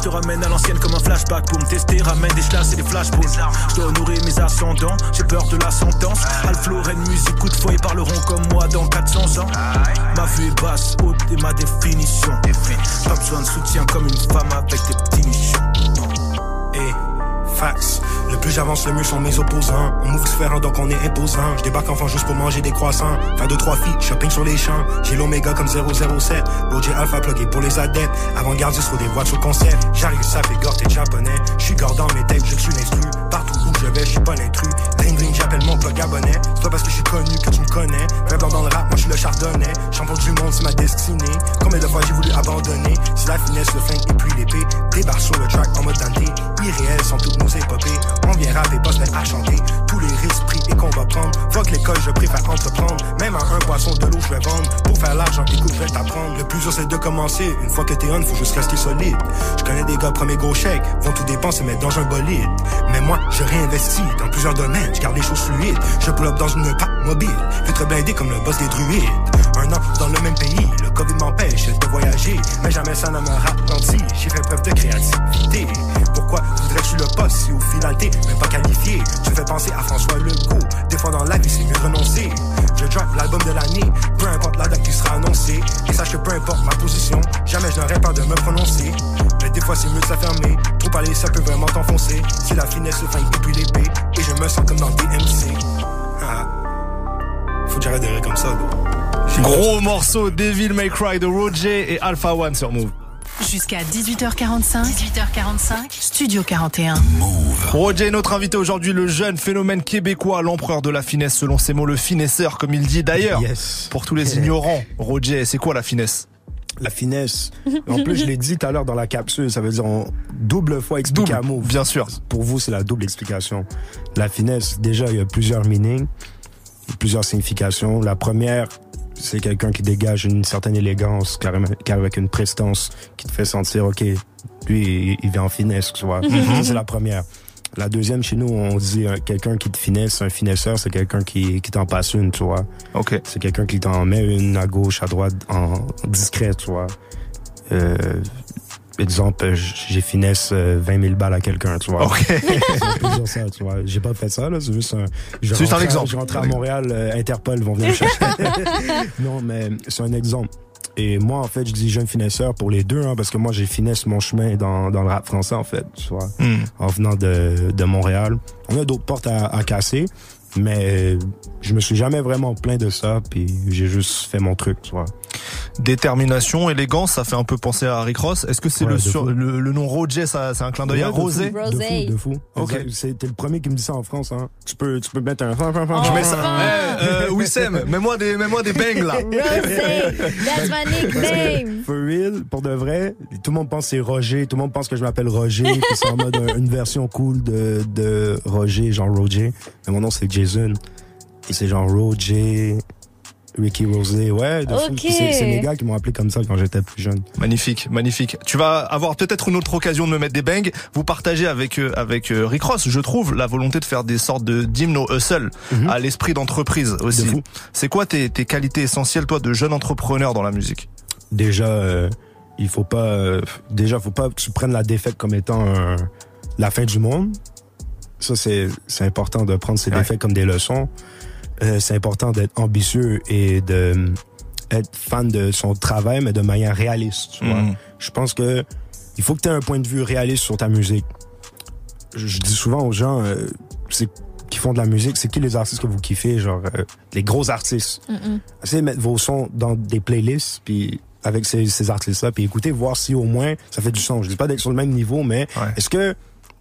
Je te ramène à l'ancienne comme un flashback pour me tester, ramène des chlasses et des flashballs. Je dois honorer mes ascendants, j'ai peur de la sentence. Alflo, Rennes, musique, coup de fouet, ils parleront comme moi dans 400 ans. Ma vue est basse, haute et ma définition. Pas besoin de soutien comme une femme avec des petits nichons. Et Le plus j'avance, le mieux sont mes opposants. On move différent, donc on est imposant. Je débarque enfin juste pour manger des croissants. Faire deux, trois filles, shopping sur les champs. J'ai l'oméga comme 007. Roger Alpha plugué pour les adeptes. Avant-gardiste, faut des voitures au concept. J'arrive, ça fait gore, t'es japonais. Je suis gore dans mes têtes, je suis l'instru. Partout où je vais, je suis pas l'intrus. Ring ring, j'appelle mon plug abonné. C'est pas parce que je suis connu que tu me connais. Blanc dans le rap, moi je suis le chardonnay. Champion du monde, c'est ma destinée. Combien de fois j'ai voulu abandonner? C'est la finesse, le flingue et puis l'épée. Débarque sur le track en mode. Irréel sont toutes nos On vient rapper, pas se mettre à chanter. Tous les risques pris et qu'on va prendre. Fuck l'école, je préfère entreprendre. Même à un poisson de l'eau, je vais vendre. Pour faire l'argent, écoute, je vais t'apprendre. Le plus dur, c'est de commencer. Une fois que t'es on, faut juste rester solide. Je connais des gars, premier gros chèque. Vont tout dépenser, mettre dans un bolide. Mais moi, je réinvestis dans plusieurs domaines. Je garde les choses fluides. Je pull dans une pack mobile. Vitre blindé comme le boss des druides. Un an dans le même pays. Le Covid m'empêche de voyager. Mais jamais ça ne me ralentit. J'ai fait preuve de créativité. Pourquoi voudrais tu le poste si au final t'es même pas qualifié? Me fais penser à François Legault. Dans la vie, c'est mieux renoncer. Je drop l'album de l'année, peu importe la date qui sera annoncée. Et sache que peu importe ma position, jamais je n'aurais peur de me prononcer. Mais des fois, c'est mieux de s'affirmer. Trop les ça peut vraiment t'enfoncer. Si la finesse se fait depuis l'épée, et je me sens comme dans DMC. J'arrête comme ça. Gros morceau Devil May Cry de Roger et Alpha One sur Move. Jusqu'à 18h45. 18h45. Studio 41. Roger est notre invité aujourd'hui, le jeune phénomène québécois, l'empereur de la finesse, selon ses mots, le finesseur, comme il dit d'ailleurs. Yes. Pour tous les ignorants, Roger, c'est quoi la finesse? La finesse. En plus, je l'ai dit tout à l'heure dans la capsule, ça veut dire en double fois expliqué à mot. Bien sûr. Pour vous, c'est la double explication. La finesse, déjà, il y a plusieurs meanings, plusieurs significations. La première, c'est quelqu'un qui dégage une certaine élégance, carrément, avec une prestance qui te fait sentir, OK, lui, il, vient en finesse, tu vois. Mhm. Ça, c'est la première. La deuxième, chez nous, on dit euh, quelqu'un qui te finesse, un finesseur, c'est quelqu'un qui, qui t'en passe une, tu vois. Ok. C'est quelqu'un qui t'en met une à gauche, à droite, en discret, tu vois. Euh, exemple, euh, j'ai finesse euh, 20 000 balles à quelqu'un, tu vois. Ok. Ça, tu vois. J'ai pas fait ça, là. C'est juste un. C'est juste un exemple. Je rentre à Montréal, euh, Interpol vont venir me chercher. non, mais c'est un exemple. Et moi, en fait, je dis jeune finesseur pour les deux, hein, parce que moi, j'ai finesse mon chemin dans, dans le rap français, en fait, tu vois. Hmm. En venant de, de Montréal. On a d'autres portes à, à casser, mais je me suis jamais vraiment plaint de ça, puis j'ai juste fait mon truc, tu vois. Détermination, élégance, ça fait un peu penser à Rick Ross. Est-ce que c'est Ouais, le, sur, le, le nom Roger, ça, c'est un clin d'œil à Ouais, de fou, Rosé De fou, de fou. Ok. Exact. C'est- T'es le premier qui me dit ça en France, hein. Tu peux, tu peux mettre un... Je mets ça. Eh, euh, Wissem, mets-moi des, mets-moi des bangs là. Rosé, that's my nickname. For real, pour de vrai, tout le monde pense que c'est Roger, tout le monde pense que je m'appelle Roger, puis c'est en mode un- une version cool de, de Roger, genre Roger. Mais mon nom c'est Jason. Et c'est genre Roger, Ricky Rosé, ouais, C'est mes gars qui m'ont appelé comme ça quand j'étais plus jeune. Magnifique, magnifique. Tu vas avoir peut-être une autre occasion de me mettre des bangs. Vous partagez avec euh, avec euh, Rick Ross, je trouve, la volonté de faire des sortes de d'hymnes au hustle, à l'esprit d'entreprise aussi. Mhm. De. C'est quoi tes, tes qualités essentielles, toi, de jeune entrepreneur dans la musique? Déjà, euh, il faut pas, euh, déjà, faut pas que tu prennes la défaite comme étant la fin du monde. Ça, c'est, c'est important de prendre ces Ouais. défaites comme des leçons. Euh, c'est important d'être ambitieux et de euh, être fan de son travail, mais de manière réaliste. Tu vois. Mhm. Je pense que il faut que tu aies un point de vue réaliste sur ta musique. Je, je dis souvent aux gens, euh, c'est qui font de la musique, c'est qui les artistes que vous kiffez, genre euh, les gros artistes. Essayez de mettre vos sons dans des playlists, puis avec ces, ces artistes-là, puis écoutez, voir si au moins ça fait du son. Je dis pas d'être sur le même niveau, mais Ouais. est-ce que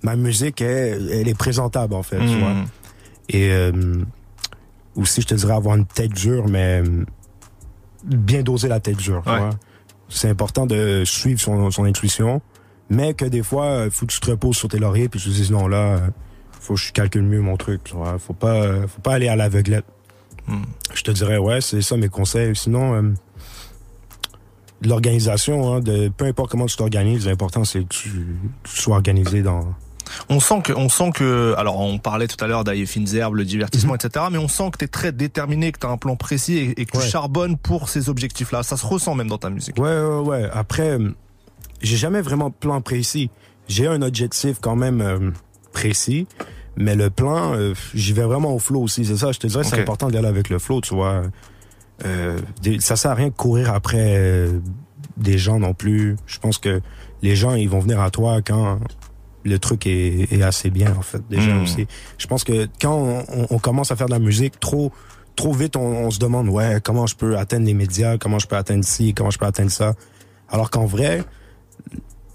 ma musique, elle, elle est présentable, en fait, tu vois? Et euh, aussi, je te dirais avoir une tête dure, mais euh, bien doser la tête dure, Ouais. C'est important de suivre son, son intuition, mais que des fois, il faut que tu te reposes sur tes lauriers, puis tu te dises, non, là, euh, faut que je calcule mieux mon truc, tu vois? Faut pas, euh, faut pas aller à l'aveuglette. Hmm. Je te dirais, ouais, c'est ça mes conseils. Sinon, euh, l'organisation, hein, de peu importe comment tu t'organises, l'important c'est que tu, tu sois organisé dans. On sent que, on sent que, alors on parlait tout à l'heure d'Aïe Fines Herbes, le divertissement, etc. Mais on sent que t'es très déterminé, que t'as un plan précis et, et que tu charbonnes pour ces objectifs-là. Ça se ressent même dans ta musique. Ouais, ouais, ouais. Après, euh, j'ai jamais vraiment de plan précis. J'ai un objectif quand même euh, précis, mais le plan, euh, j'y vais vraiment au flow aussi. C'est ça, je te dirais, c'est important d'y aller avec le flow, tu vois. Euh, ça sert à rien de courir après des gens non plus. Je pense que les gens, ils vont venir à toi quand le truc est, est assez bien, en fait, déjà Mm. aussi. Je pense que quand on, commence à faire de la musique trop trop vite, on, on se demande, ouais, comment je peux atteindre les médias, comment je peux atteindre ci, comment je peux atteindre ça. Alors qu'en vrai,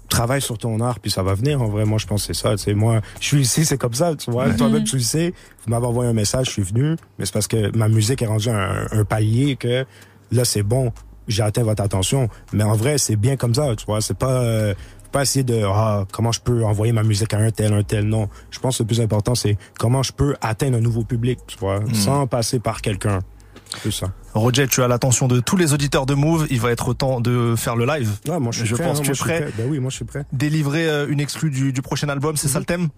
travaille sur ton art, puis ça va venir. En vrai, moi, je pense que c'est ça. Sais, moi, je suis ici, c'est comme ça, tu vois. Toi-même, tu le sais. Vous m'avez envoyé un message, je suis venu. Mais c'est parce que ma musique est rendue à un, un palier que là, c'est bon. J'ai atteint votre attention. Mais en vrai, c'est bien comme ça, tu vois. C'est pas, euh, pas essayer de, ah, comment je peux envoyer ma musique à un tel, un tel. Non. Je pense que le plus important, c'est comment je peux atteindre un nouveau public, tu vois, sans passer par quelqu'un. C'est ça. Roger, tu as l'attention de tous les auditeurs de Move. Il va être temps de faire le live. Ouais, moi, je suis Je prêt. pense hein, que tu es je suis prêt. Ben oui, moi, je suis prêt. Délivrer euh, une exclue du, du prochain album, c'est ça le thème?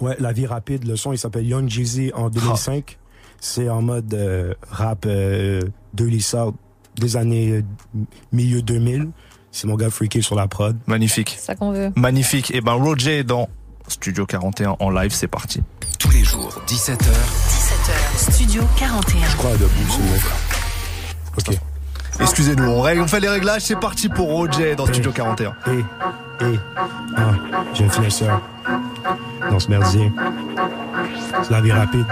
Ouais, La vie rapide, le son, il s'appelle Young Jeezy en 2005. C'est en mode euh, rap euh, de Lisa des années euh, milieu 2000. C'est mon gars freaky sur la prod. Magnifique. C'est ça qu'on veut. Magnifique. Et ben Roger est dans Studio 41 en live, c'est parti. Tous les jours, 17h, 17h. Studio 41. Je crois debout, c'est. Ok. Excusez-nous, on, règle- on fait les réglages, c'est parti pour Roger dans Studio 41. Et, et, ah, j'ai une finesseur dans ce merdier. C'est la vie rapide.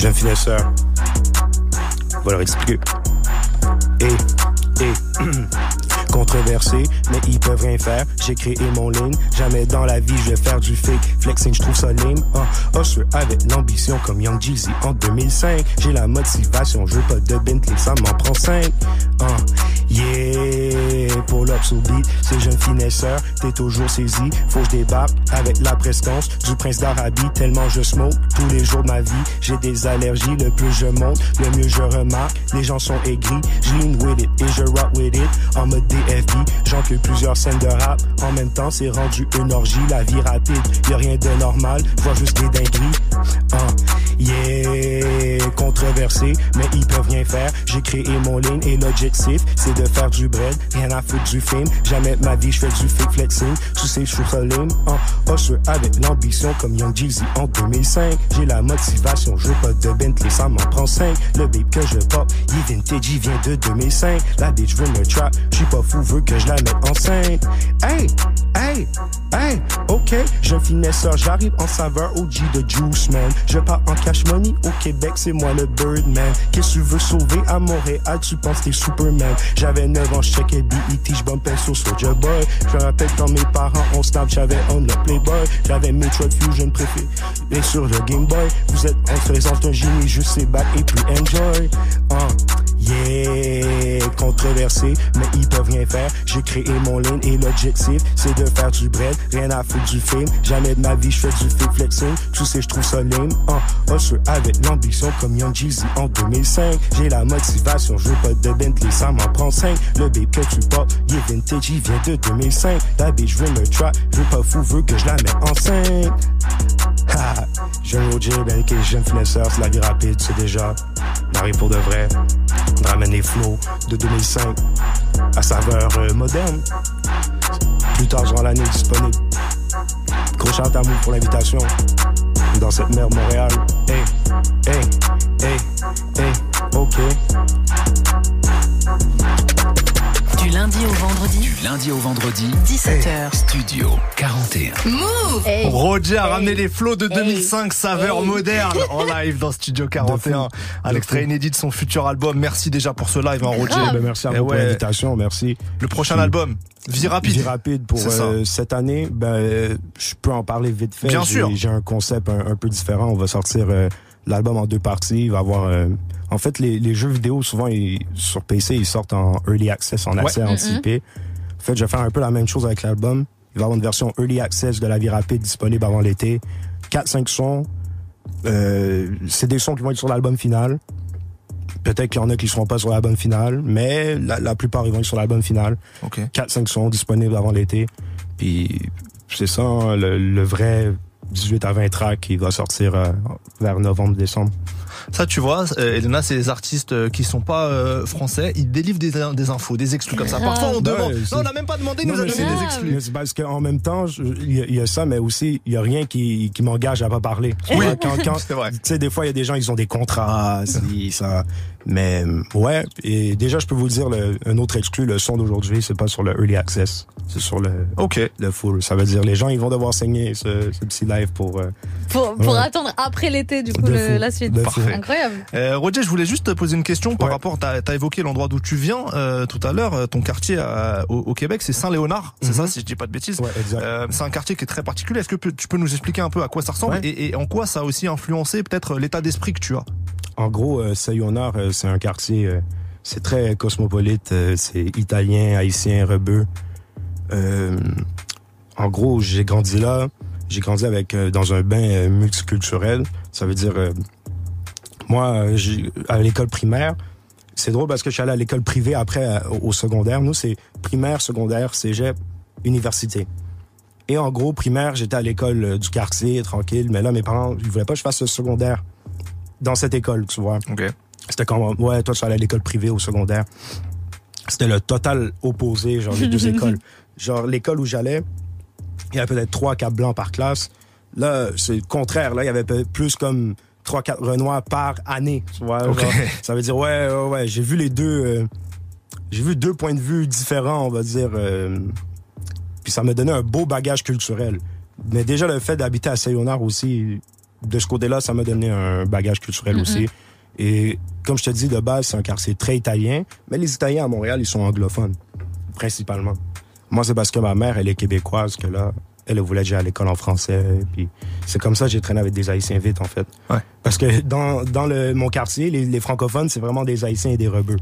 J'ai un finesseur. On va leur expliquer. Et, et, controversé, mais ils peuvent rien faire. J'ai créé mon ligne, jamais dans la vie je vais faire du fake. Flexing, je trouve ça lame. Uh, Usher avec l'ambition comme Young Jeezy en 2005. J'ai la motivation, je veux pas de Bentley, ça m'en prend 5. Uh, yeah, pull up sous beat, c'est jeune finesseur, t'es toujours saisi. Faut que je débarque avec la prestance du prince d'Arabie, tellement je smoke tous les jours de ma vie. J'ai des allergies, le plus je monte, le mieux je remarque. Les gens sont aigris, je lean with it et je rock with it. En mode DFB, j'encule plusieurs scènes de rap. En même temps, c'est rendu une orgie, la vie rapide. Y a rien de normal, vois juste des dingueries. Uh, yeah, controversé, mais ils peuvent rien faire. J'ai créé mon ligne et l'objectif, c'est de faire du bread. Rien à foutre du film, jamais ma vie, je fais du fake flexing. Tu sais, je lame. Uh, Usher avec l'ambition comme Young Jeezy en 2005. J'ai la motivation, je veux pas de Bentley, ça m'en prend 5. Le babe que je pop, il vintage, il vient de 2005. La bitch veut me trap, je suis pas fou, veut que je la mette enceinte. Hey, hey, hey, ok, je finesseur, j'arrive en saveur OG de Juice Man. Je pars en money au Québec, c'est moi le Birdman. Qu'est-ce que tu veux sauver à Montréal, tu penses t'es Superman. J'avais 9 ans, je checkais BET, je bumpais sur Soulja Boy. Je me rappelle quand mes parents on snap, j'avais on le Playboy. J'avais Metroid Fusion préféré et sur le Game Boy. Vous êtes en faisant un génie, je sais back et puis enjoy. Uh, yeah, controversé, mais ils peuvent rien faire. J'ai créé mon ligne et l'objectif, c'est de faire du bread. Rien à foutre du film, jamais de ma vie, je fais du fake flexing. Tu sais, je trouve ça lame. Uh, Usher avec l'ambition comme Young Jeezy en 2005. J'ai la motivation, je veux pas de Bentley, ça m'en prend 5. Le babe que tu portes, il est vintage, il vient de 2005. La bitch veut me trap, je veux pas fou, veut que je la mette enceinte. Jeune OJ, ben ok, jeune finesseur, c'est la vie rapide, c'est déjà. Marie pour de vrai. Ramène les flows de 2005 à saveur euh, moderne. Plus tard durant l'année disponible. Gros shout à pour l'invitation. Dans cette mer Montréal. Hey, hey, hey, hey, ok. Du lundi au vendredi, Du lundi au vendredi, 17h. Studio 41. Move Hey. Roger a Hey. ramené les flots de Hey. 2005, saveur Hey. moderne, en live dans Studio 41. Un De extrait fou. inédit de son futur album. Merci déjà pour ce live, hein, Roger. Grave. Ben, merci à Eh vous pour l'invitation, merci. Le prochain album, Vie rapide. Vie rapide pour euh, cette année, ben, je peux en parler vite fait. Bien J'ai- sûr. J'ai un concept un, un peu différent. On va sortir euh, l'album en deux parties. Il va avoir. euh, en fait, les, les jeux vidéo souvent ils- sur PC ils sortent en early access, en accès anticipé. En fait, je vais faire un peu la même chose avec l'album. Il va y avoir une version early access de la vie rapide disponible avant l'été. 4-5 sons. Euh, c'est des sons qui vont être sur l'album final. Peut-être qu'il y en a qui ne seront pas sur l'album final, mais la, la plupart ils vont être sur l'album final. Ok. 4-5 sons disponibles avant l'été. Puis c'est ça, le, le vrai 18 à 20 tracks qui va sortir euh, vers novembre-décembre. Ça, tu vois, euh, Elena, c'est des artistes euh, qui sont pas euh, français. Ils délivrent des, des infos, des exclus comme ça. Grave. Parfois, on demande. Non, on n'a même pas demandé, nous Non, a donné des exclus. Mais c'est parce qu'en même temps, je- il y, a- il y a ça, mais aussi, il y a rien qui, qui m'engage à pas parler. Tu Oui, quand, quand, c'est vrai. Tu sais, des fois, il y a des gens, ils ont des contrats, si, ça. Mais, ouais, et déjà, je peux vous dire, le, un autre exclu, le son d'aujourd'hui, c'est pas sur le Early Access. C'est sur le, Ok. le full. Ça veut dire, les gens, ils vont devoir saigner ce, ce petit live pour, euh, Pour, pour Ouais. attendre après l'été, du coup, le- la suite. De fou. Parfait. Incroyable. Euh, Roger, je voulais juste te poser une question par Ouais. rapport. T'as as évoqué l'endroit d'où tu viens euh, tout à l'heure. euh, Ton quartier euh, au, au Québec, c'est Saint-Léonard. C'est Mhm. ça, si je dis pas de bêtises? ouais, exact. Euh, c'est un quartier qui est très particulier. Est-ce que tu peux nous expliquer un peu à quoi ça ressemble Ouais. et, et en quoi ça a aussi influencé peut-être l'état d'esprit que tu as? En gros, euh, euh, c'est un quartier, euh, c'est très cosmopolite, euh, c'est italien, haïtien, rebeu. En gros, j'ai grandi là, j'ai grandi avec dans un bain multiculturel. Ça veut dire, moi, à l'école primaire, c'est drôle parce que je suis allé à l'école privée après au secondaire. Nous, c'est primaire, secondaire, cégep, université. Et en gros, primaire, j'étais à l'école du quartier, tranquille. Mais là, mes parents, ils voulaient pas que je fasse le secondaire dans cette école, tu vois. Ok. C'était comme, ouais, toi, tu allais à l'école privée au secondaire. C'était le total opposé, genre, les deux écoles. Genre, l'école où j'allais, il y avait peut-être trois, quatre blancs par classe. Là, c'est le contraire. Là, il y avait plus comme 3-4 Renois par année. Tu vois, Ok. genre, ça veut dire, ouais, ouais, ouais. J'ai vu les deux. euh, j'ai vu deux points de vue différents, on va dire. euh, puis ça m'a donné un beau bagage culturel. Mais déjà, le fait d'habiter à Sayonara aussi, de ce côté-là, ça m'a donné un bagage culturel Mhm. aussi. Et comme je te dis, de base, c'est un quartier très italien. Mais les Italiens à Montréal, ils sont anglophones, principalement. Moi, c'est parce que ma mère, elle est québécoise que là, elle elle voulait que j'aille à l'école en français. Puis c'est comme ça que j'ai traîné avec des Haïtiens vite, en fait. Parce que dans, dans le, mon quartier, les, les francophones, c'est vraiment des Haïtiens et des rebeux.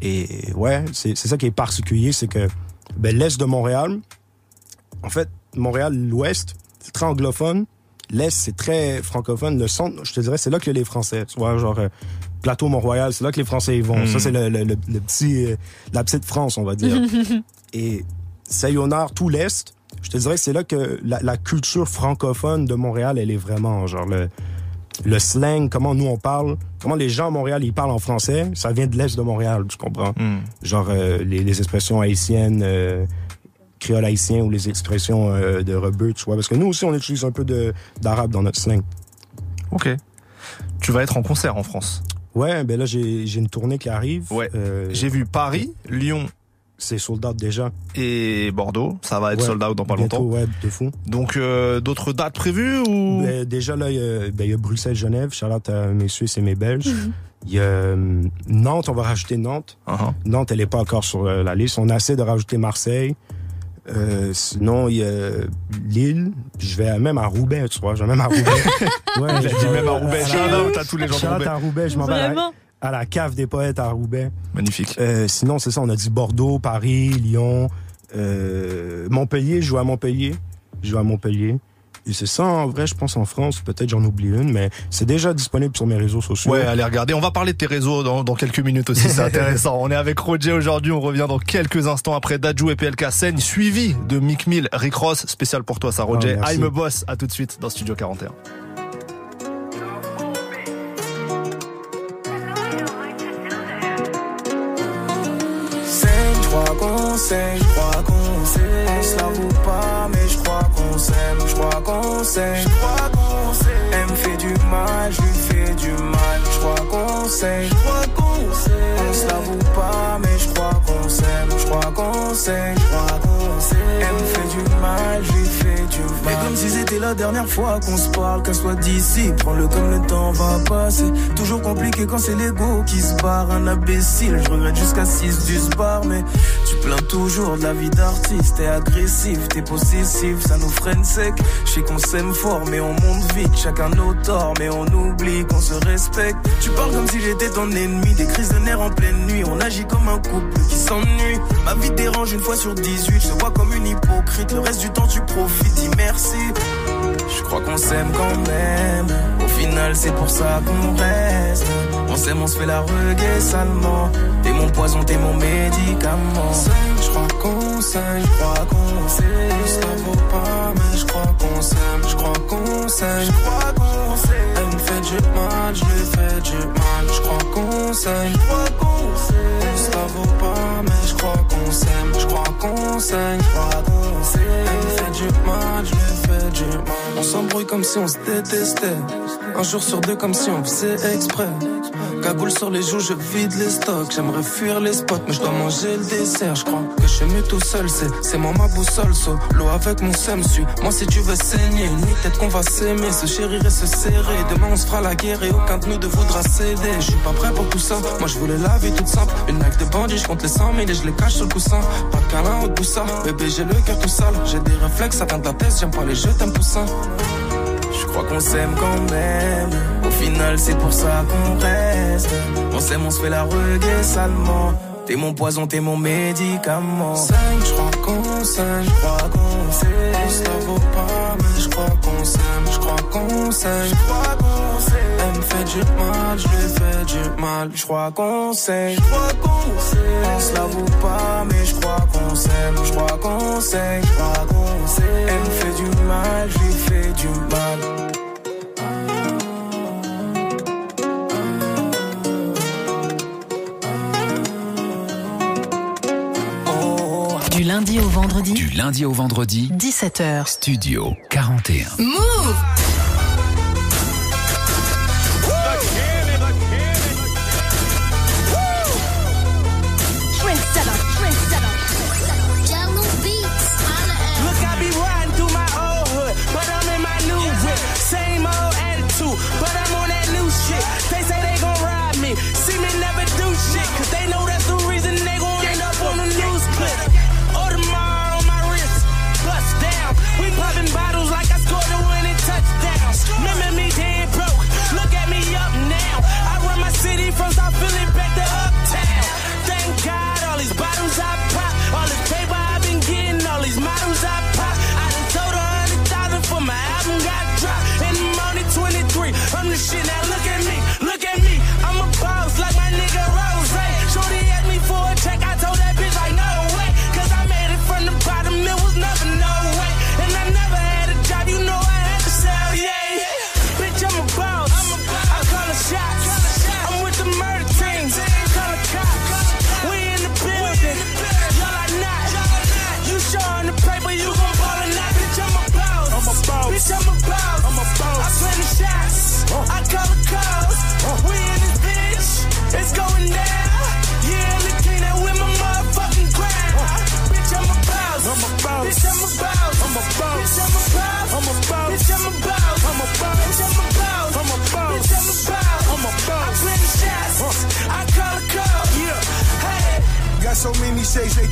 Et ouais, c'est c'est ça qui est particulier, c'est que ben, l'Est de Montréal, en fait, Montréal, l'Ouest, c'est très anglophone. L'Est, c'est très francophone. Le centre, je te dirais, c'est là que les Français, tu vois, genre euh, Plateau Mont-Royal, c'est là que les Français y vont. Ça, c'est le, le- le- le petit, euh, la petite France, on va dire. Et Sayonara, tout l'Est, je te dirais que c'est là que la, la culture francophone de Montréal, elle est vraiment, genre, le, le slang, comment nous on parle, comment les gens à Montréal, ils parlent en français, ça vient de l'Est de Montréal, tu comprends? Genre, euh, les, les expressions haïtiennes, euh, créole haïtien ou les expressions euh, de rebeu, tu vois. Parce que nous aussi, on utilise un peu d'arabe dans notre slang. Ok. Tu vas être en concert en France. Ouais, ben là, j'ai une tournée qui arrive. Ouais. Euh, J'ai vu Paris, Lyon. C'est sold out déjà. Et Bordeaux. Ça va être Ouais, sold out dans pas bientôt, longtemps. Ouais, de fou. Donc, euh, d'autres dates prévues ou? Ben, déjà, là, il y a, ben, il y a Bruxelles-Genève. Charlotte à mes Suisses et mes Belges. Mhm. Il y a Nantes, on va rajouter Nantes. Uh-huh. Nantes, elle n'est pas encore sur la liste. On essaie de rajouter Marseille. Euh, sinon, il y a Lille. Je vais même à Roubaix, tu vois. Je vais même à Roubaix. A je dit vais même à Roubaix. à tous les gens de Shout-out Roubaix. à Roubaix. Je m'en vais à la, Vraiment à la cave des poètes à Roubaix. Magnifique. Euh, sinon, c'est ça. On a dit Bordeaux, Paris, Lyon, euh, Montpellier. Je joue à Montpellier. Je joue à Montpellier. Et c'est ça, en vrai, je pense en France. Peut-être j'en oublie une, mais c'est déjà disponible sur mes réseaux sociaux. Ouais, allez regarder. On va parler de tes réseaux dans, dans quelques minutes aussi. C'est intéressant. On est avec Roger aujourd'hui. On revient dans quelques instants après Dajou et PLK Scène, suivi de Mick Mill, Rick Ross. Spécial pour toi, ça, Roger. Ah, merci. I'm a boss. À tout de suite dans Studio 41. Saigne, je crois qu'on saigne, je crois qu'on sait. On se l'avoue pas, mais qu'on s'aime, je crois qu'on saigne, je crois qu'on sait. Elle me fait du mal, je lui fais du mal, je crois qu'on saigne, je crois qu'on sait. On se l'avoue pas, mais je crois qu'on s'aime, je crois qu'on saigne, je crois qu'on sait. Elle me fait du mal, je Mais comme si c'était la dernière fois qu'on se parle, qu'elle soit d'ici, prends-le comme le temps va passer. Toujours compliqué quand c'est l'ego qui se barre, un imbécile. Je regrette jusqu'à 6 du bar, mais tu plains toujours de la vie d'artiste. T'es agressif, t'es possessif, ça nous freine sec. Je sais qu'on s'aime fort, mais on monte vite. Chacun nos torts, mais on oublie qu'on se respecte. Tu parles comme si j'étais ton ennemi, des crises de nerfs en pleine nuit. On agit comme un couple qui s'ennuie. Ma vie dérange une fois sur 18, je te vois comme une hypocrite. Le reste du temps, tu profites, dis merci. Je crois qu'on s'aime quand même. Au final, c'est pour ça qu'on reste. On s'aime, on se fait la reggae salement. T'es mon poison, t'es mon médicament. Je crois qu'on s'aime, je crois qu'on sait. Ça vaut pas, mais je crois qu'on s'aime. Je crois qu'on s'aime, je crois qu'on sait. Elle me fait du mal, je lui fais du mal. Je crois qu'on s'aime, je crois qu'on sait. Ça vaut pas, mais je crois qu'on Je qu'on s'aime, je crois qu'on sait. Elle me fait du mal, je lui fais du mal. On s'embrouille comme si on se détestait. Un jour sur deux, comme si on faisait exprès. Cagoule sur les joues, je vide les stocks. J'aimerais fuir les spots, mais je dois manger le dessert. Je crois que je suis mieux tout seul, c'est, c'est moi ma boussole. So, l'eau avec mon seum, suis moi si tu veux saigner. Ni peut-être qu'on va s'aimer, se chérir et se serrer. Demain on se fera la guerre et aucun de nous ne voudra céder. Je suis pas prêt pour tout ça, moi je voulais la vie toute simple. Une life de bandit, je compte les 100 000 et je les cache sur le Pas de câlin ou de bébé j'ai le cœur tout sale. J'ai des réflexes, de la tête, j'aime pas les jeux, t'aimes poussin. Je crois qu'on s'aime quand même. Au final, c'est pour ça qu'on reste. On s'aime, on se fait la reggae salement. T'es mon poison, t'es mon médicament. Je crois qu'on s'aime, je qu'on sait. Ça vaut pas, je crois qu'on s'aime, je crois qu'on s'aime, je crois qu'on sait. Elle me fait du mal, je lui fais du mal. Je crois qu'on sait, je crois qu'on sait. On se l'avoue pas, mais je crois qu'on s'aime, je crois qu'on sait, je crois qu'on sait. Elle me fait du mal, je lui fais du mal. Du lundi lundi au vendredi, Du lundi au vendredi, 17h. Studio 41. Move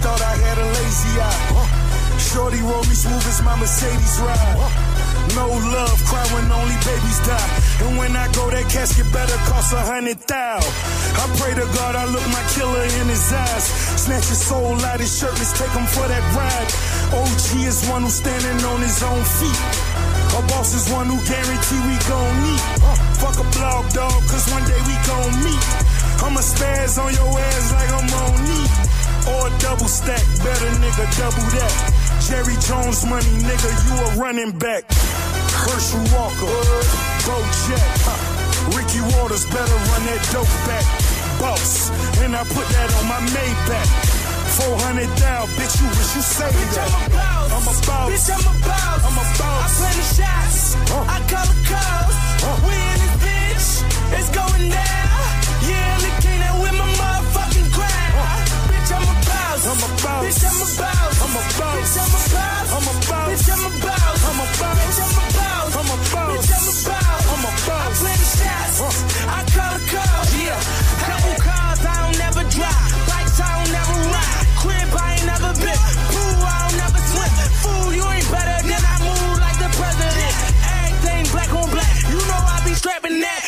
thought I had a lazy eye. Shorty roll me smooth as my Mercedes ride. No love, cry when only babies die. And when I go, that casket better cost a hundred thou. I pray to God I look my killer in his eyes. Snatch his soul out his shirt, let's take him for that ride. OG is one who's standing on his own feet. A boss is one who guarantee we gon' meet. Fuck a blog dog, cause one day we gon' meet. I'ma spaz on your ass like I'm on knee. Or double stack, better nigga, double that. Jerry Jones money, nigga, you a running back. Herschel Walker, Bo Jack. Ricky Waters better run that dope back. Boss, and I put that on my Maybach. 400 down, bitch, you wish you saved Bitch, that. I'm a boss. I'm a boss. Bitch, I'm a boss. I'm a boss. I play the shots. I call the calls. We in this bitch. It's going down. Yeah, look king that with my motherfucking boss. I'm a boss. Bitch, I'm a boss. I'm a boss. Bitch, I'm a boss. I'm a boss. Bitch, I'm a boss. I'm a boss. Bitch, I'm a boss. I'm a boss. Bitch, I'm a boss. I'm a boss. I play the shots. I call the calls. Yeah. Couple cars I don't never drive. Bikes I don't never ride. Crib I ain't never been. Pool I don't never swim. Fool, you ain't better than I move like the president. Everything black on black. You know I be strapping that.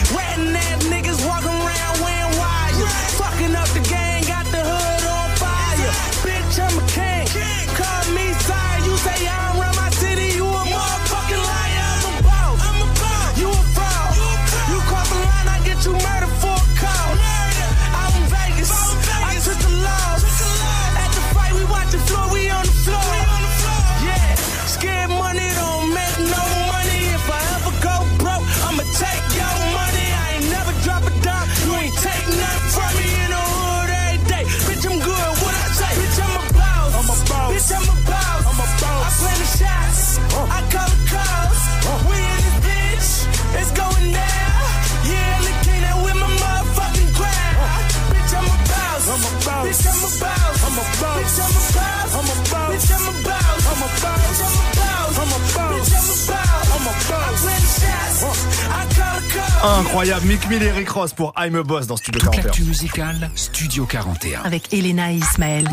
Incroyable, Mick Mill et Rick Ross pour I'm a Boss dans Studio Toute 41. l'actu musicale, Studio 41. Avec Elena et Ismaël.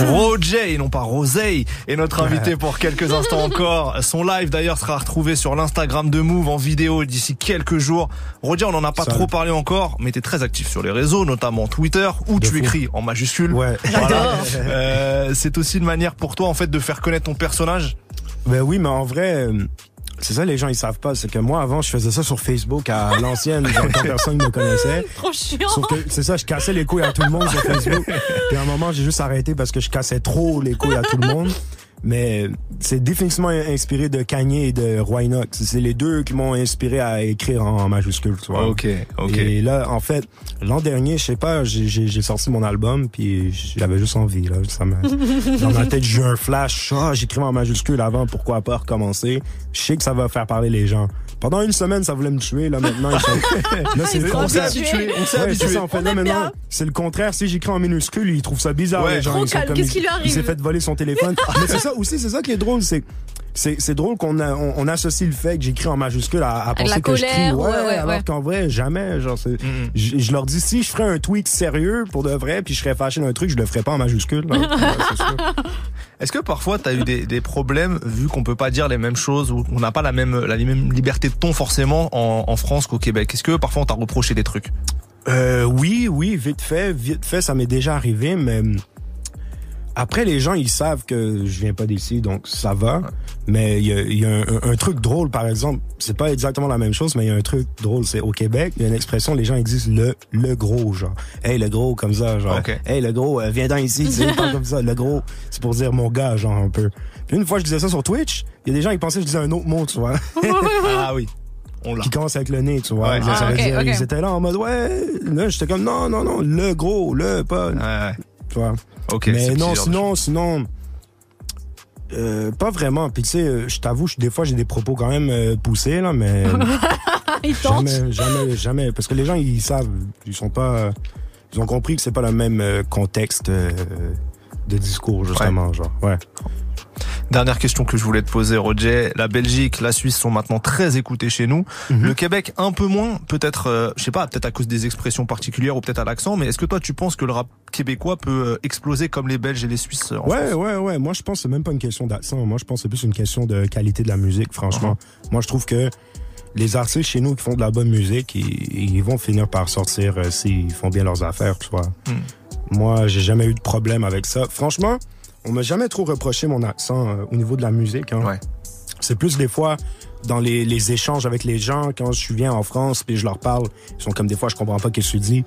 Roger, et non pas Rosé, est notre invité pour quelques instants encore. Son live d'ailleurs sera retrouvé sur l'Instagram de Move en vidéo d'ici quelques jours. Roger, on n'en a pas Salut. trop parlé encore, mais t'es très actif sur les réseaux, notamment Twitter, où De tu fou. écris en majuscule. Ouais. Voilà. Euh, c'est aussi une manière pour toi en fait de faire connaître ton personnage? Ben oui, mais en vrai, euh, c'est ça les gens ils savent pas, c'est que moi avant je faisais ça sur Facebook à l'ancienne, genre quand personne me connaissait. Trop chiant. Sauf que c'est ça, je cassais les couilles à tout le monde sur Facebook. Puis à un moment, j'ai juste arrêté parce que je cassais trop les couilles à tout le monde. Mais c'est définitivement inspiré de Kanye et de Roy Knox. C'est les deux qui m'ont inspiré à écrire en majuscule, tu vois. Ok, ok. Et là, en fait, l'an dernier, je sais pas, j'ai- j'ai j'ai sorti mon album, puis j'avais juste envie, là. Ça m'a- dans ma tête, j'ai eu un flash. Ah, j'écrivais en majuscule avant, pourquoi pas recommencer? Je sais que ça va faire parler les gens. Pendant une semaine, ça voulait me tuer, là, maintenant, ils sont- là, c'est le On s'est contraire. habitué, on s'est Ouais, habitué. ça, en fait, là, maintenant, c'est le contraire. Si j'écris en minuscule, ils trouvent ça bizarre, Ouais. les gens. Trop Ils sont comme- qu'est-ce qui lui Il arrive s'est fait voler son téléphone. Mais c'est ça aussi, c'est ça qui est drôle, c'est c'est c'est drôle qu'on a, on, on associe le fait que j'écris en majuscule à, penser la que je crie. colère, ouais, ouais, ouais, alors qu'en vrai jamais genre c'est je, je leur dis si je ferais un tweet sérieux pour de vrai puis je serais fâché d'un truc je le ferais pas en majuscule. Est-ce que parfois t'as eu des, des problèmes vu qu'on peut pas dire les mêmes choses ou on n'a pas la même la même liberté de ton forcément en, en France qu'au Québec? Est-ce que parfois on t'a reproché des trucs? Euh, oui, oui, vite fait, vite fait, ça m'est déjà arrivé, mais après les gens ils savent que je viens pas d'ici, donc ça va. Mais il y a, il y a un, un- un truc drôle, par exemple, c'est pas exactement la même chose, mais il y a un truc drôle, c'est au Québec, il y a une expression, les gens ils disent le le gros, genre, hey le gros comme ça, genre, Ok. hey le gros, euh, viens dans ici, tu pas comme ça, le gros, c'est pour dire mon gars, genre un peu. Puis une fois je disais ça sur Twitch, il y a des gens ils pensaient que je disais un autre mot, tu vois. Ah oui, qui commence avec le nez, tu vois. Ouais. Ah, dire. Ils étaient là en mode, ouais. Là, j'étais comme, non, non, non, le gros, le pas. Ouais, ouais. Tu vois. Ok. Mais non, sinon, sinon, euh, pas vraiment. Puis tu sais, euh, je t'avoue, je- des fois, j'ai des propos quand même euh, poussés, là, mais jamais, jamais, jamais. Parce que les gens, ils savent, ils sont pas, ils ont compris que c'est pas le même contexte de discours, justement, genre. Ouais. Dernière question que je voulais te poser, Roger. La Belgique, la Suisse sont maintenant très écoutés chez nous. Mhm. Le Québec, un peu moins. Peut-être, euh, je sais pas, peut-être à cause des expressions particulières ou peut-être à l'accent. Mais est-ce que toi, tu penses que le rap québécois peut euh, exploser comme les Belges et les Suisses euh, en Ouais, France? ouais, ouais. Moi, je pense que c'est même pas une question d'accent. Moi, je pense que c'est plus une question de qualité de la musique, franchement. Uh-huh. Moi, je trouve que les artistes chez nous qui font de la bonne musique, ils, ils vont finir par sortir euh, s'ils font bien leurs affaires, tu vois. Hmm. Moi, j'ai jamais eu de problème avec ça. Franchement, on m'a jamais trop reproché mon accent euh, au niveau de la musique. Hein. Ouais. C'est plus des fois dans les, les échanges avec les gens, quand je viens en France puis je leur parle, ils sont comme des fois je comprends pas ce que tu dis.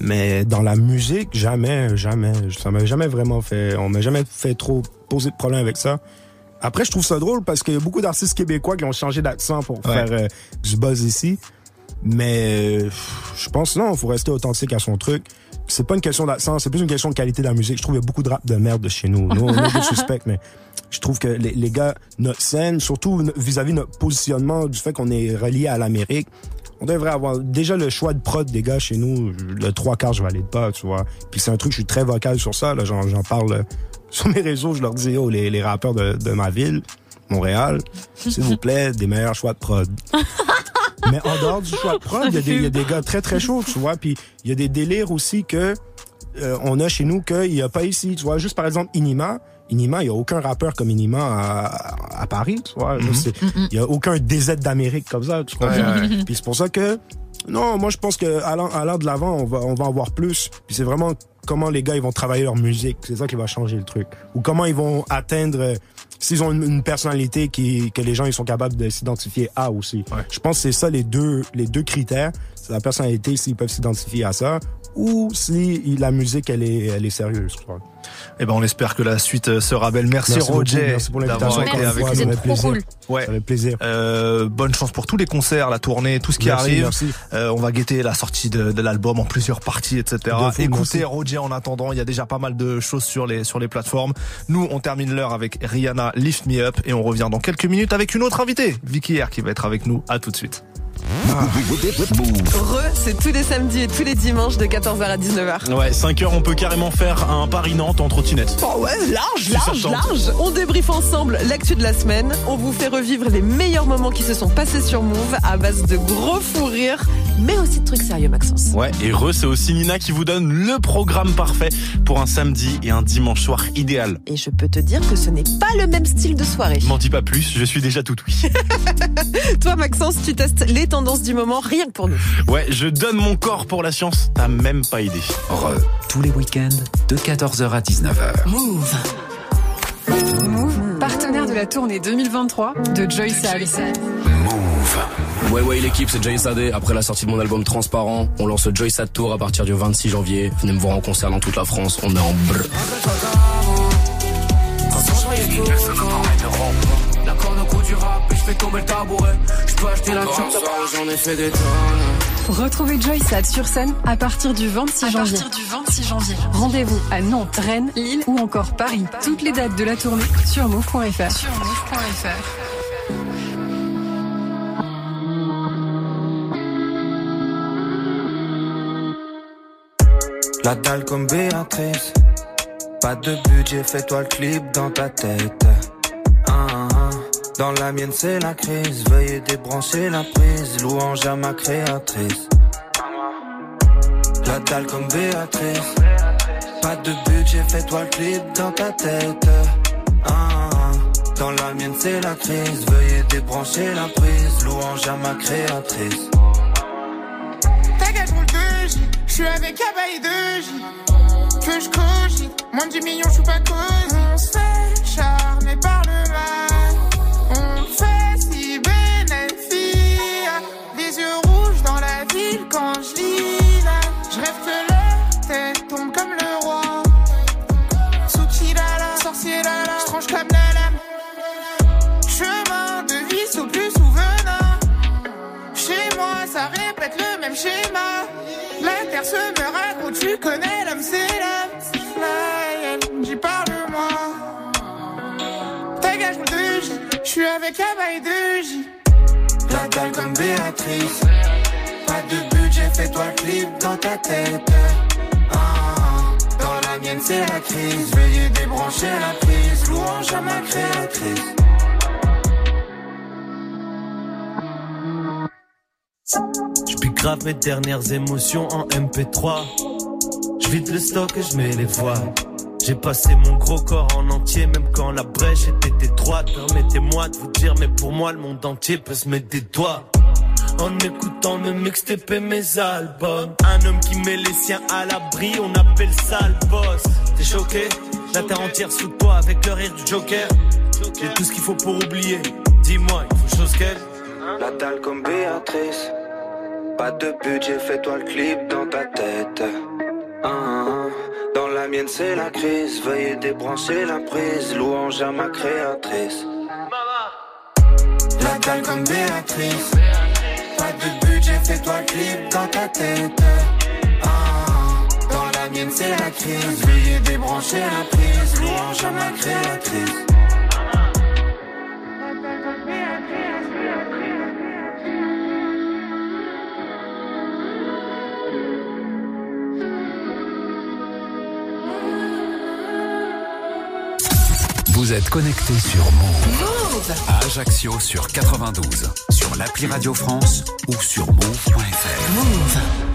Mais dans la musique, jamais, jamais. Ça m'a jamais vraiment fait. On m'a jamais fait trop poser de problème avec ça. Après, je trouve ça drôle parce qu'il y a beaucoup d'artistes québécois qui ont changé d'accent pour Ouais. faire euh, du buzz ici. Mais euh, je pense non, faut rester authentique à son truc. C'est pas une question d'accent, c'est plus une question de qualité de la musique. Je trouve qu'il y a beaucoup de rap de merde de chez nous. Nous, on est des suspects, mais je trouve que les, les gars, notre scène, surtout vis-à-vis notre positionnement du fait qu'on est relié à l'Amérique, on devrait avoir déjà le choix de prod des gars chez nous. Le trois quarts, je valide pas, tu vois. Puis c'est un truc, je suis très vocal sur ça. Là, j'en, j'en parle euh, sur mes réseaux. Je leur dis, oh, les, les rappeurs de, de ma ville, Montréal, s'il vous plaît, des meilleurs choix de prod. Mais en dehors du choix de prod, il y, a des- il y a des gars très très chauds, tu vois. Puis il y a des délires aussi que euh, on a chez nous qu'il n'y a pas ici. Tu vois, juste par exemple Inima. Inima, il n'y a aucun rappeur comme Inima à, à Paris, tu vois. Juste, c'est- Il n'y a aucun DZ d'Amérique comme ça, tu vois. Ouais, ouais. Puis c'est pour ça que non, moi je pense que allant, allant de l'avant, on va on va en voir plus. Puis c'est vraiment comment les gars ils vont travailler leur musique, c'est ça qui va changer le truc. Ou comment ils vont atteindre euh, s'ils ont une, une personnalité qui que les gens ils sont capables de s'identifier à aussi. Ouais. Je pense que c'est ça les deux les deux critères, c'est la personnalité s'ils peuvent s'identifier à ça ou si la musique elle est elle est sérieuse. tu vois. Eh ben, on espère que la suite euh, sera belle. Merci, Merci beaucoup, Roger merci pour l'invitation. Merci, avec nous. fait trop plaisir. cool. Ouais. Ça fait plaisir. Euh, bonne chance pour tous les concerts, la tournée, tout ce qui Merci, arrive. merci. Euh, on va guetter la sortie de, de l'album en plusieurs parties, etc. Fou, Écoutez merci. Roger en attendant, il y a déjà pas mal de choses sur les sur les plateformes. Nous, on termine l'heure avec Rihanna Lift Me Up et on revient dans quelques minutes avec une autre invitée, Vicky R, qui va être avec nous. À tout de suite. Re, c'est tous les samedis et tous les dimanches de 14h à 19h. Ouais, 5 heures, on peut carrément faire un Paris-Nantes en trottinette. Oh ouais, large, large, large. On débriefe ensemble l'actu de la semaine. On vous fait revivre les meilleurs moments qui se sont passés sur Move à base de gros fous rires, mais aussi de trucs sérieux, Maxence. Ouais, et Re, c'est aussi Nina qui vous donne le programme parfait pour un samedi et un dimanche soir idéal. Et je peux te dire que ce n'est pas le même style de soirée. M'en dis pas plus, je suis déjà tout oui. Toi, Maxence, tu testes les du moment rien que pour nous. Ouais, je donne mon corps pour la science, t'as même pas idée. Re, tous les week-ends de 14h à 19h. Move. Move, partenaire de la tournée 2023 de Joy Sad. Ouais ouais l'équipe c'est Jay Sadé Après la sortie de mon album Transparent On lance le Joy Sad Tour à partir du 26 janvier Venez me voir en concert dans toute la France On est en brr fais tomber le tabouret. Je peux acheter la chance, j'en ai fait des tonnes. Retrouvez Joysad sur scène à partir du 26 janvier. du 26 janvier. Rendez-vous à Nantes, Rennes, Lille ou encore Paris. Toutes les dates de la tournée sur move.fr. Sur move.fr. La dalle comme Béatrice. Pas de budget, fais-toi le clip dans ta tête. Dans la mienne, c'est la crise. Veuillez débrancher la prise. Louange à ma créatrice. La dalle comme Béatrice. Pas de budget, fais-toi le clip dans ta tête. Ah, ah, ah. Dans la mienne, c'est la crise. Veuillez débrancher la prise. Louange à ma créatrice. Ta gueule roule de J, je suis avec Abaye de J. Que je cogite, moins de 10 millions, je suis pas cause. On se fait charmer par le mal. La terre se me raconte, tu connais l'homme, c'est l'homme. J'y parle-moi. Ta gage de J, je suis avec J. La dalle comme Béatrice. Pas de budget, fais-toi clip dans ta tête. Ah. dans la mienne, c'est la crise. Veuillez débrancher la prise. Louange à ma créatrice. J'pis grave mes dernières émotions en MP3. J'vide le stock et j'mets les voiles. J'ai passé mon gros corps en entier, même quand la brèche était étroite. Permettez-moi de vous dire, mais pour moi, le monde entier peut se mettre des doigts. En écoutant mes mixtapes et mes albums. Un homme qui met les siens à l'abri, on appelle ça le boss. T'es choqué? La terre entière sous toi avec le rire du Joker. J'ai tout ce qu'il faut pour oublier. Dis-moi, il faut chose qu'elle. La dalle comme Béatrice. Pas de budget, fais-toi le clip dans ta tête. Ah, ah. Dans la mienne, c'est la crise. Veuillez débrancher la prise. Louange à ma créatrice. La dalle comme Béatrice. Pas de budget, fais-toi le clip dans ta tête. Ah, ah. Dans la mienne, c'est la crise. Veuillez débrancher la prise. Louange à ma créatrice. Vous êtes connecté sur Move. À Ajaccio sur 92, sur l'appli Radio France ou sur move.fr. Move.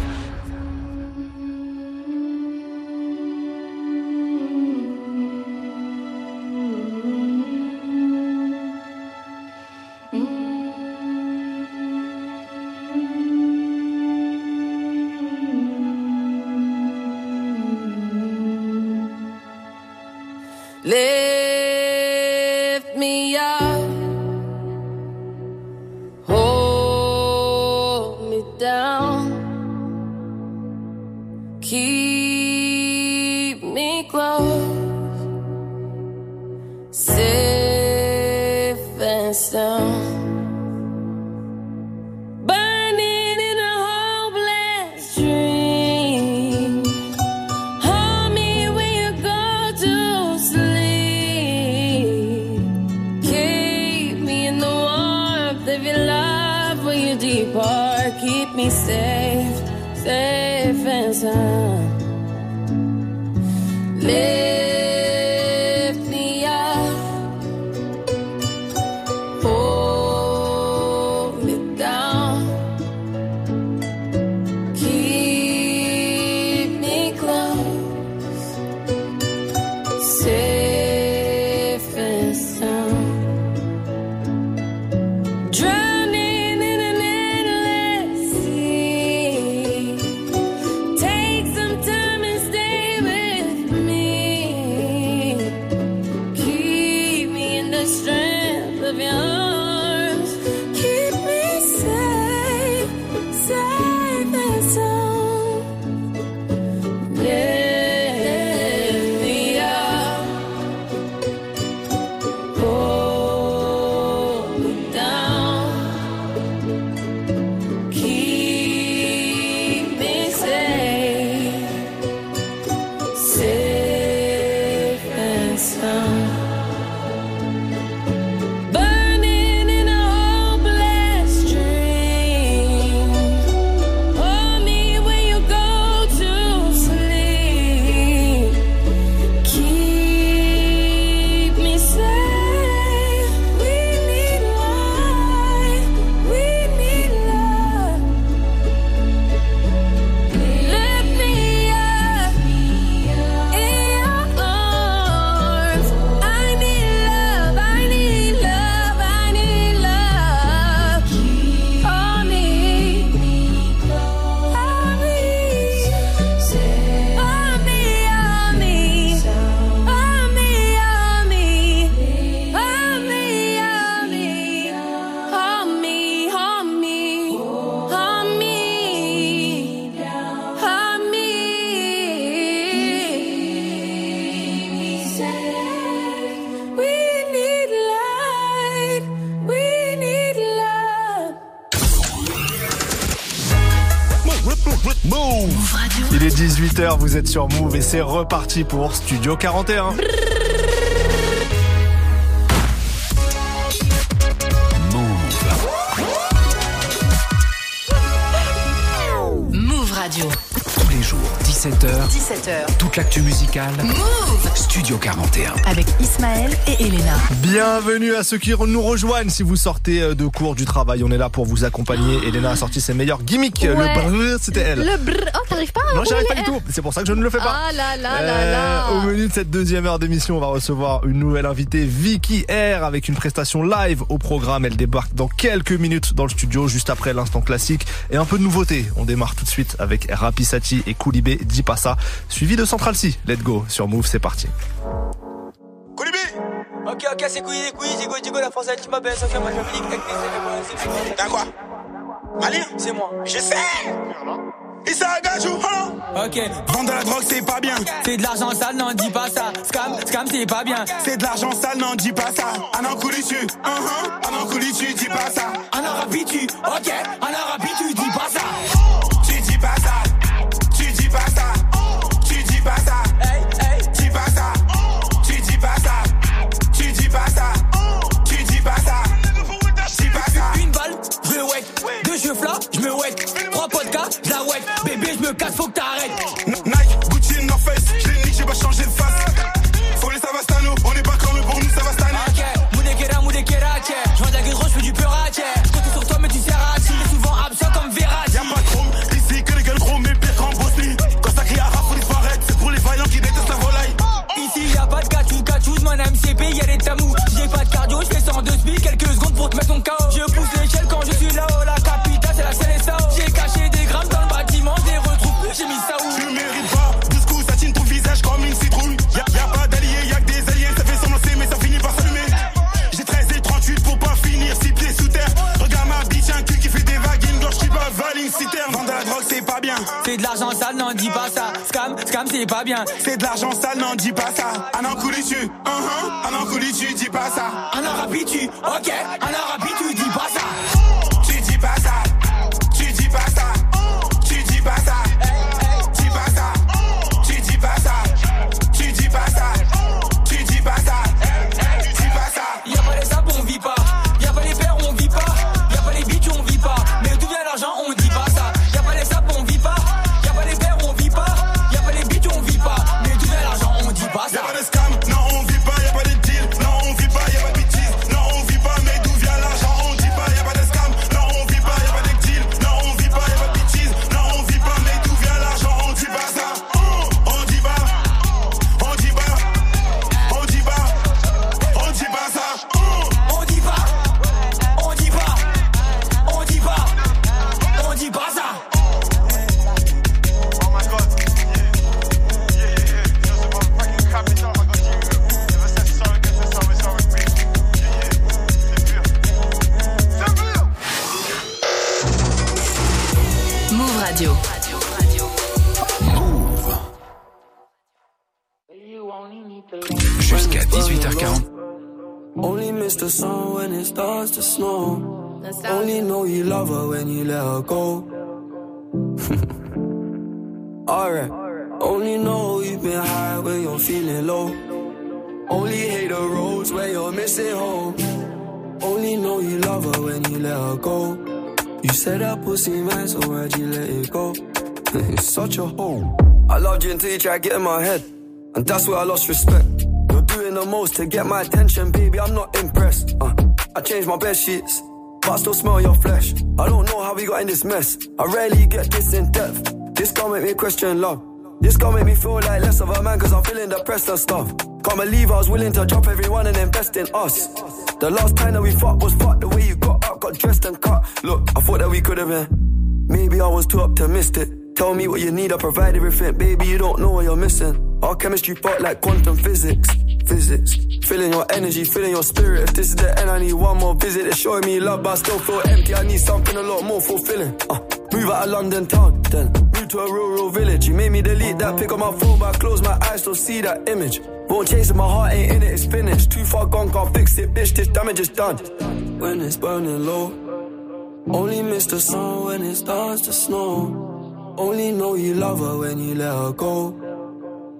18h, vous êtes sur Move et c'est reparti pour Studio 41. Move Radio. Tous les jours, 17h. 17h. Toute l'actu musicale. Move Studio 41. Avec Ismaël et Elena. Bienvenue à ceux qui nous rejoignent. Si vous sortez euh, de cours du travail, on est là pour vous accompagner. Elena a sorti ses meilleurs gimmicks. Ouais. Le brrr, c'était elle. Le brr. Oh, t'arrives pas à Non, j'y arrive pas du tout. C'est pour ça que je ne le fais pas. Ah là là là Euh, là. Au menu de cette deuxième heure d'émission, on va recevoir une nouvelle invitée, Vicky R, avec une prestation live au programme. Elle débarque dans quelques minutes dans le studio, juste après l'instant classique. Et un peu de nouveauté. On démarre tout de suite avec Rapisati et Koulibé Dipassa, suivi de Central C. Let's go sur Move, c'est parti. Ok, ok, c'est couilles, couilles, Zigo, Zigo, la française, tu m'appelles, Sophia, moi je avec les T'as quoi? Malien C'est moi. Je sais Issa Agajou, Ok, vendre de la drogue c'est pas bien. C'est de l'argent sale, non dis pas ça. Scam, scam c'est pas bien. C'est de l'argent sale, non dis pas ça. Un an couli tu, un an couli tu, dis pas ça. Un an rapide tu, ok, un an rapide tu, dis pas ça. Je me wet. Trois podcasts, la wet. Bébé, je me casse, faut que t'arrêtes. Dis pas ça. Scam, scam, c'est pas bien. C'est de l'argent sale, non, dis pas ça. Un an couli tu, un an couli tu, dis pas ça. Un an rapide tu, ok, un an rapide tu, dis You said that pussy man, so why'd you let it go? it's such a hole. I loved you until you tried to get in my head. And that's where I lost respect. You're doing the most to get my attention, baby. I'm not impressed. Uh, I changed my bed sheets, but I still smell your flesh. I don't know how we got in this mess. I rarely get this in depth. This gon' make me question love. This gon' make me feel like less of a man, cause I'm feeling depressed and stuff. Can't believe I was willing to drop everyone and invest in us. The last time that we fucked was fucked the way you got got dressed and cut. Look, I thought that we could have been. Maybe I was too optimistic. Tell me what you need, I provide everything. Baby, you don't know what you're missing. Our chemistry part like quantum physics. Physics. Feeling your energy, feeling your spirit. If this is the end, I need one more visit. It's showing me love, but I still feel empty. I need something a lot more fulfilling. Uh, move out of London town, then move to a rural village. You made me delete that pick on my phone, but I close my eyes, still see that image. Won't chase it, my heart ain't in it, it's finished. Too far gone, can't fix it, bitch. This damage is done. When it's burning low, only miss the sun when it starts to snow. Only know you love her when you let her go.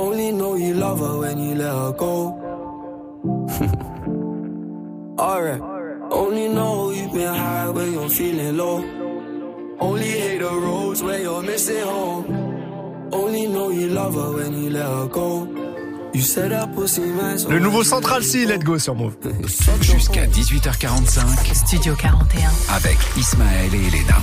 Only know you love her when you let her go. Alright. Only know you've been high when you're feeling low. Only hate the roads where you're missing home. Only know you love her when you let her go. Le nouveau Central C, let's go sur Move. Jusqu'à 18h45. Studio 41. Avec Ismaël et Elena.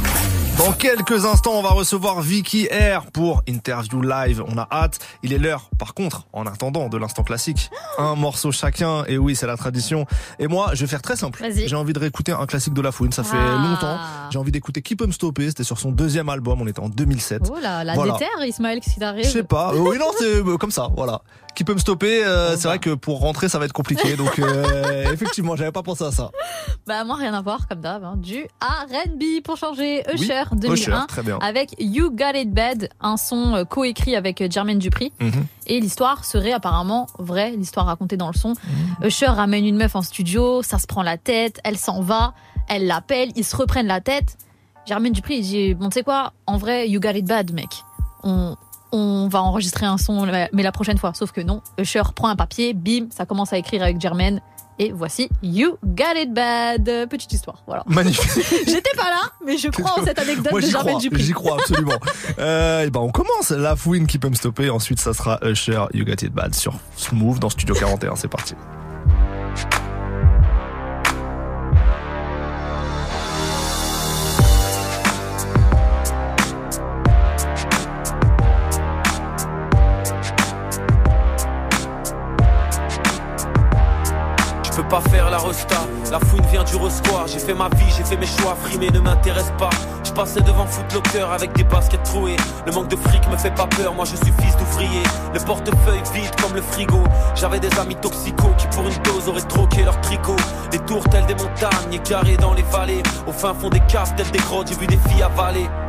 Dans quelques instants, on va recevoir Vicky R pour interview live. On a hâte. Il est l'heure. Par contre, en attendant de l'instant classique, un morceau chacun. Et oui, c'est la tradition. Et moi, je vais faire très simple. Vas-y. J'ai envie de réécouter un classique de la fouine. Ça fait Ah. longtemps. J'ai envie d'écouter Qui peut me stopper. C'était sur son deuxième album. On était en 2007. Oh là, la Voilà. déterre, Ismaël, qu'est-ce qui t'arrive? Je sais pas. Euh, oui, non, c'est euh, comme ça. Voilà. Qui peut me stopper euh, C'est vrai que pour rentrer, ça va être compliqué. Donc, euh, effectivement, j'avais pas pensé à ça. Bah moi rien à voir comme d'hab, hein. du R&B pour changer Oui, Usher Usher, 2001 très bien. avec You Got It Bad, un son euh, coécrit avec Jermaine Dupri Mhm. et l'histoire serait apparemment vraie, l'histoire racontée dans le son. Mhm. Usher ramène une meuf en studio, ça se prend la tête, elle s'en va, elle l'appelle, ils se reprennent la tête. Jermaine Dupri il dit bon tu sais quoi, en vrai You Got It Bad mec. On on va enregistrer un son mais la prochaine fois. Sauf que non, Usher prend un papier, bim, ça commence à écrire avec Jermaine. Et voici You Got It Bad. Petite histoire, voilà. Magnifique. J'étais pas là, mais je crois en cette anecdote Moi, de Dupri. j'y crois absolument. euh, et ben, on commence. La fouine qui peut me stopper. Ensuite, ça sera Usher, You Got It Bad sur Smooth dans Studio 41. C'est parti. Pas faire la resta, la fouine vient du resquoir. J'ai fait ma vie, j'ai fait mes choix, frimer ne m'intéresse pas. Je passais devant Footlocker avec des baskets trouées. Le manque de fric me fait pas peur, moi je suis fils d'ouvrier. Le portefeuille vide comme le frigo. J'avais des amis toxicaux qui pour une dose auraient troqué leur tricot. Les tours telles des montagnes, égarées dans les vallées. Au fin fond des caves telles des grottes, j'ai vu des filles avaler.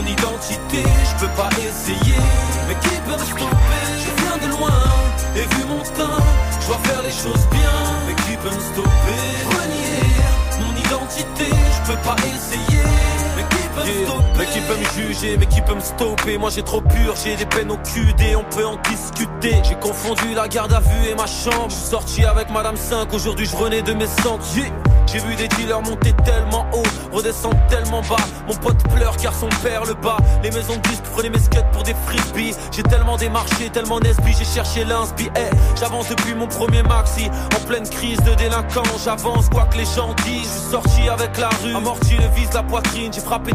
mon identité, je peux pas essayer. Mais qui peut me stopper? Je viens de loin, et vu mon teint, je dois faire les choses bien. Mais qui peut me stopper? Renier mon identité, je peux pas essayer. Mais qui peut me juger, mais qui peut me stopper Moi j'ai trop pur, j'ai des peines au QD, on peut en discuter. J'ai confondu la garde à vue et ma chambre. Je suis sorti avec Madame 5, aujourd'hui je renais de mes. Yeah. J'ai vu des dealers monter tellement haut, redescendre tellement bas. Mon pote pleure car son père le bat. Les maisons de disques prenaient mes skates pour des frisbees. J'ai tellement démarché, tellement nesbi, j'ai cherché l'inspi. Eh, j'avance depuis mon premier maxi, en pleine crise de délinquant. J'avance quoi que les gens disent. Je suis sorti avec la rue, amorti le vise la poitrine. J'ai frappé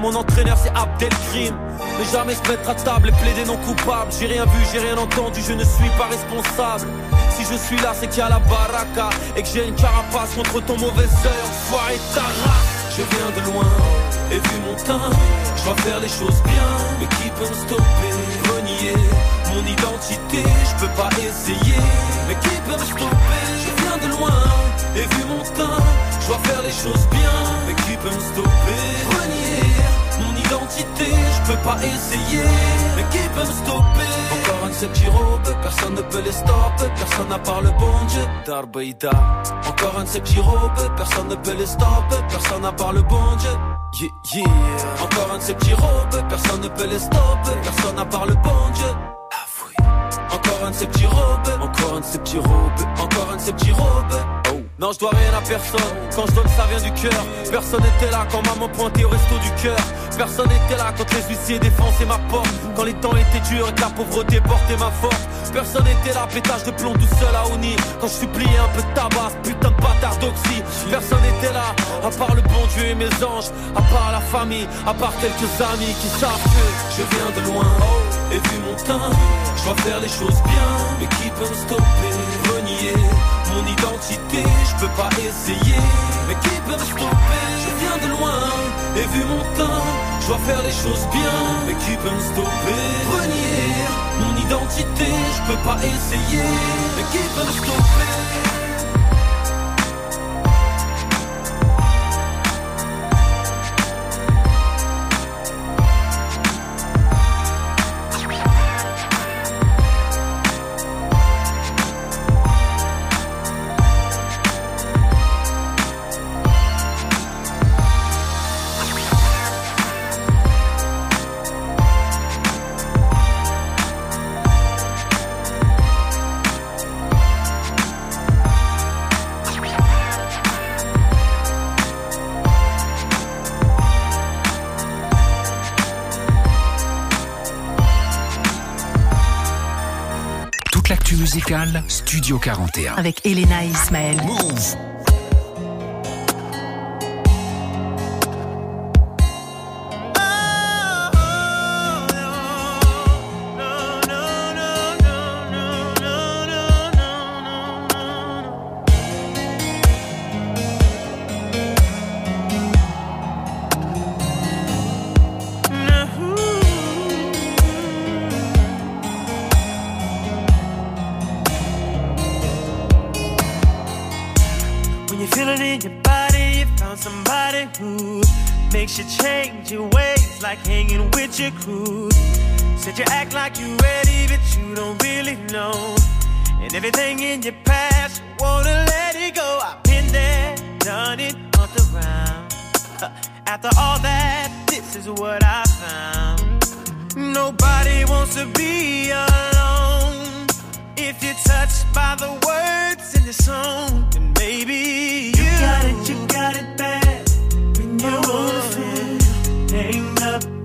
Mon entraîneur c'est Abdelkrim. Mais jamais se mettre à table et plaider non coupable. J'ai rien vu, j'ai rien entendu, je ne suis pas responsable. Si je suis là, c'est qu'il y a la baraka et que j'ai une carapace contre ton mauvais œil. Enfoiré ta race. Je viens de loin et vu mon teint, je dois faire les choses bien. Mais qui peut me stopper? Renier mon identité, je peux pas essayer. Mais qui peut me stopper? Je de loin et vu mon teint, je dois faire les choses bien. Mais qui peut me stopper? Renier mon identité, je peux pas essayer. Mais qui peut me stopper? Encore un de ces petits robes, personne ne peut les stopper. Personne à part le bon Dieu. Darbeida. Encore un de ces petits robes, personne ne peut les stopper. Personne à part le bon Dieu. Yeah, yeah. Encore un de ces petits robes, personne ne peut les stopper. Personne à part le bon Dieu. Encore un de ces petits robes, encore un de ces petits robes, encore un de ces petits robes. Non, je dois rien à personne. Quand je donne, ça vient du cœur. Personne n'était là quand maman pointait au resto du cœur. Personne n'était là quand les huissiers défonçaient ma porte. Quand les temps étaient durs et que la pauvreté portait ma force. Personne n'était là, pétage de plomb tout seul à Oni. Quand je suppliais un peu de tabac, putain de bâtard d'oxy. Personne n'était là, à part le bon Dieu et mes anges. À part la famille, à part quelques amis qui savent que je viens de loin. Et vu mon teint, je dois faire les choses bien. Mais qui peut me stopper? Renier mon identité, je peux pas essayer. Mais qui peut me stopper? Je viens de loin. Et vu mon teint, je dois faire les choses bien. Mais qui peut me stopper? Renier mon identité, je peux pas essayer. Mais qui peut me stopper? Musicale, Studio 41. Avec Elena et Ismaël. Move. Somebody who makes you change your ways, like hanging with your crew. Said you act like you're ready, but you don't really know. And everything in your past, you wanna let it go. I've been there, done it, on the round. After all that, this is what I found. Nobody wants to be alone. If you're touched by the words in the song, then maybe you, got it, you got it bad. When you want it, hang up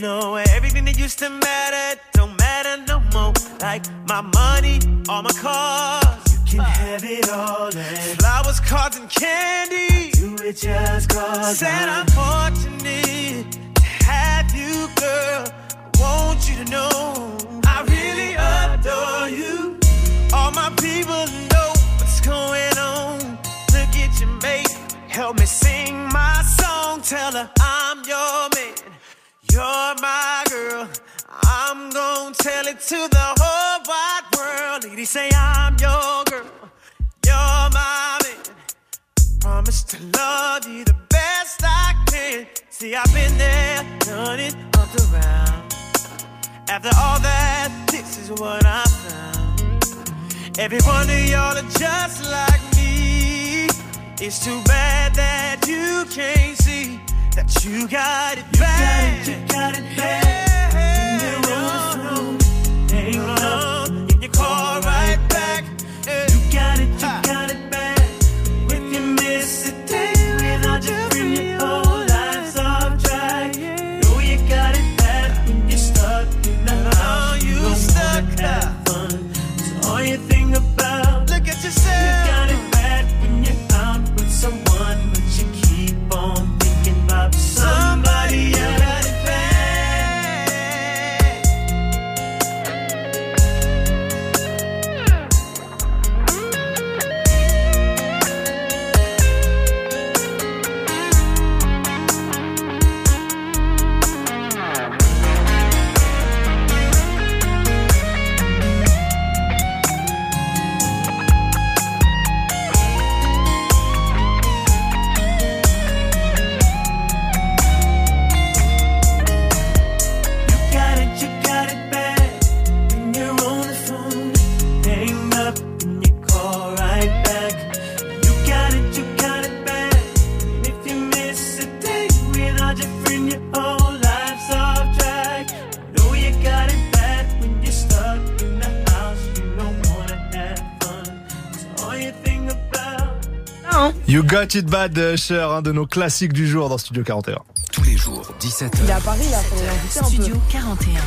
know everything that used to matter don't matter no more. Like my money, all my cars. You can have it all. And flowers, cards, and candy. Do it just cause. Said I'm fortunate to have you, girl. I want you to know I really adore you. All my people know what's going on. Look at your mate, help me sing my song. Tell her I'm your man, you're my girl. I'm gonna tell it to the whole wide world. Ladies say I'm your girl, you're my man. Promise to love you the best I can. See, I've been there, done it, up around. After all that, this is what I found. Every one of y'all are just like me. It's too bad that you can't see that you got it bad. You got it, you got it bad. Yeah, no, no. Hang up and you call right You Got It Bad de Usher, un de nos classiques du jour dans Studio 41. Tous les jours, 17h. Il est à Paris, là, faut l'inviter un peu. Studio 41.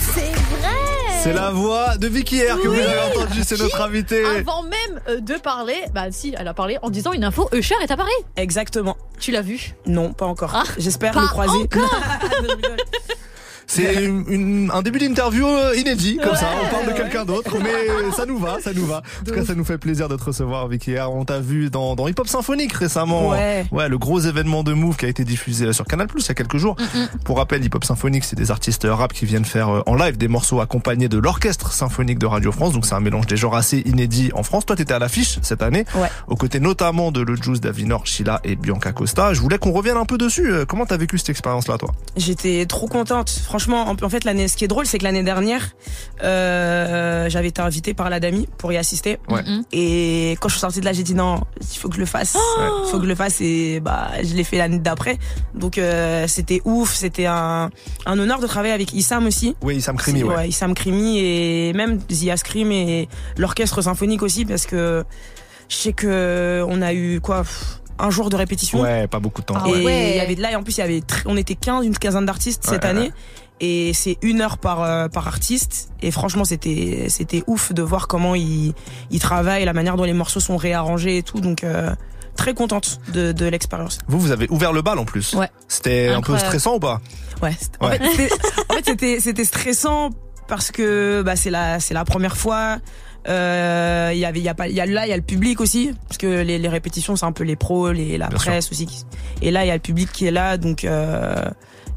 C'est vrai C'est la voix de Vicky R que vous avez entendu, c'est notre invité. Avant même euh, de parler, bah si, elle a parlé en disant une info, Usher est à Paris. Exactement. Tu l'as vu Non, pas encore. Ah, J'espère le croiser. encore. C'est un début d'interview euh, inédit, comme ça. On parle de quelqu'un d'autre, mais ça nous va, ça nous va. En tout cas, ça nous fait plaisir de te recevoir, Vicky R. On t'a vu dans, dans Hip Hop Symphonique récemment. Ouais. Ouais, le gros événement de Move qui a été diffusé sur Canal Plus il y a quelques jours. Pour rappel, Hip Hop Symphonique, c'est des artistes rap qui viennent faire euh, en live des morceaux accompagnés de l'orchestre symphonique de Radio France. Donc c'est un mélange des genres assez inédits en France. Toi, t'étais à l'affiche cette année, Ouais. aux côtés notamment de Le Juice, Davinor, Sheila et Bianca Costa. Je voulais qu'on revienne un peu dessus. Euh, Comment t'as vécu cette expérience-là, toi? J'étais trop contente. Franchement, en, en fait, l'année, ce qui est drôle, c'est que l'année dernière, euh, j'avais été invitée par la Dami pour y assister. Ouais. Et quand je suis sortie de là, j'ai dit non, il faut que je le fasse. Il faut que je le fasse et bah, je l'ai fait l'année d'après. Donc, euh, c'était ouf. C'était un, un honneur de travailler avec Issam aussi. Oui, Issam Krimi, ouais. Issam Krimi et même Zia Scream et l'orchestre symphonique aussi parce que je sais que on a eu quoi pff, un jour de répétition. Ouais, pas beaucoup de temps. et il y avait de là et en plus il y avait on était 15 une quinzaine d'artistes cette Ouais, ouais, année et c'est une heure par euh, par artiste et franchement c'était c'était ouf de voir comment ils ils travaillent la manière dont les morceaux sont réarrangés et tout donc euh, très contente de de l'expérience Vous, vous avez ouvert le bal en plus. Ouais. C'était un peu stressant ou pas? Ouais. c'était- En Ouais. fait, c'était- en fait, c'était c'était stressant parce que bah c'est la c'est la première fois. Euh, Il y avait il y a pas il y a là il y a le public aussi parce que les, les répétitions c'est un peu les pros les la Bien presse aussi et là il y a le public qui est là donc euh,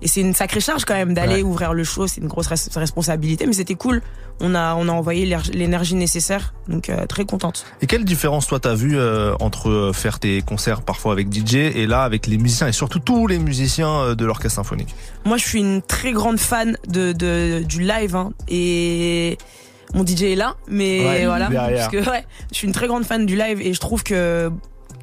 et c'est une sacrée charge quand même d'aller Ouais. ouvrir le show. C'est une grosse res- responsabilité mais c'était cool. On a on a envoyé l'éner- l'énergie nécessaire. Donc euh, très contente. Et quelle différence toi t'as vu euh, entre euh, faire tes concerts parfois avec DJ et là avec les musiciens et surtout tous les musiciens de l'orchestre symphonique? Moi, je suis une très grande fan de, de du live hein, et mon DJ est là, mais Ouais, voilà, derrière. parce que ouais, je suis une très grande fan du live et je trouve que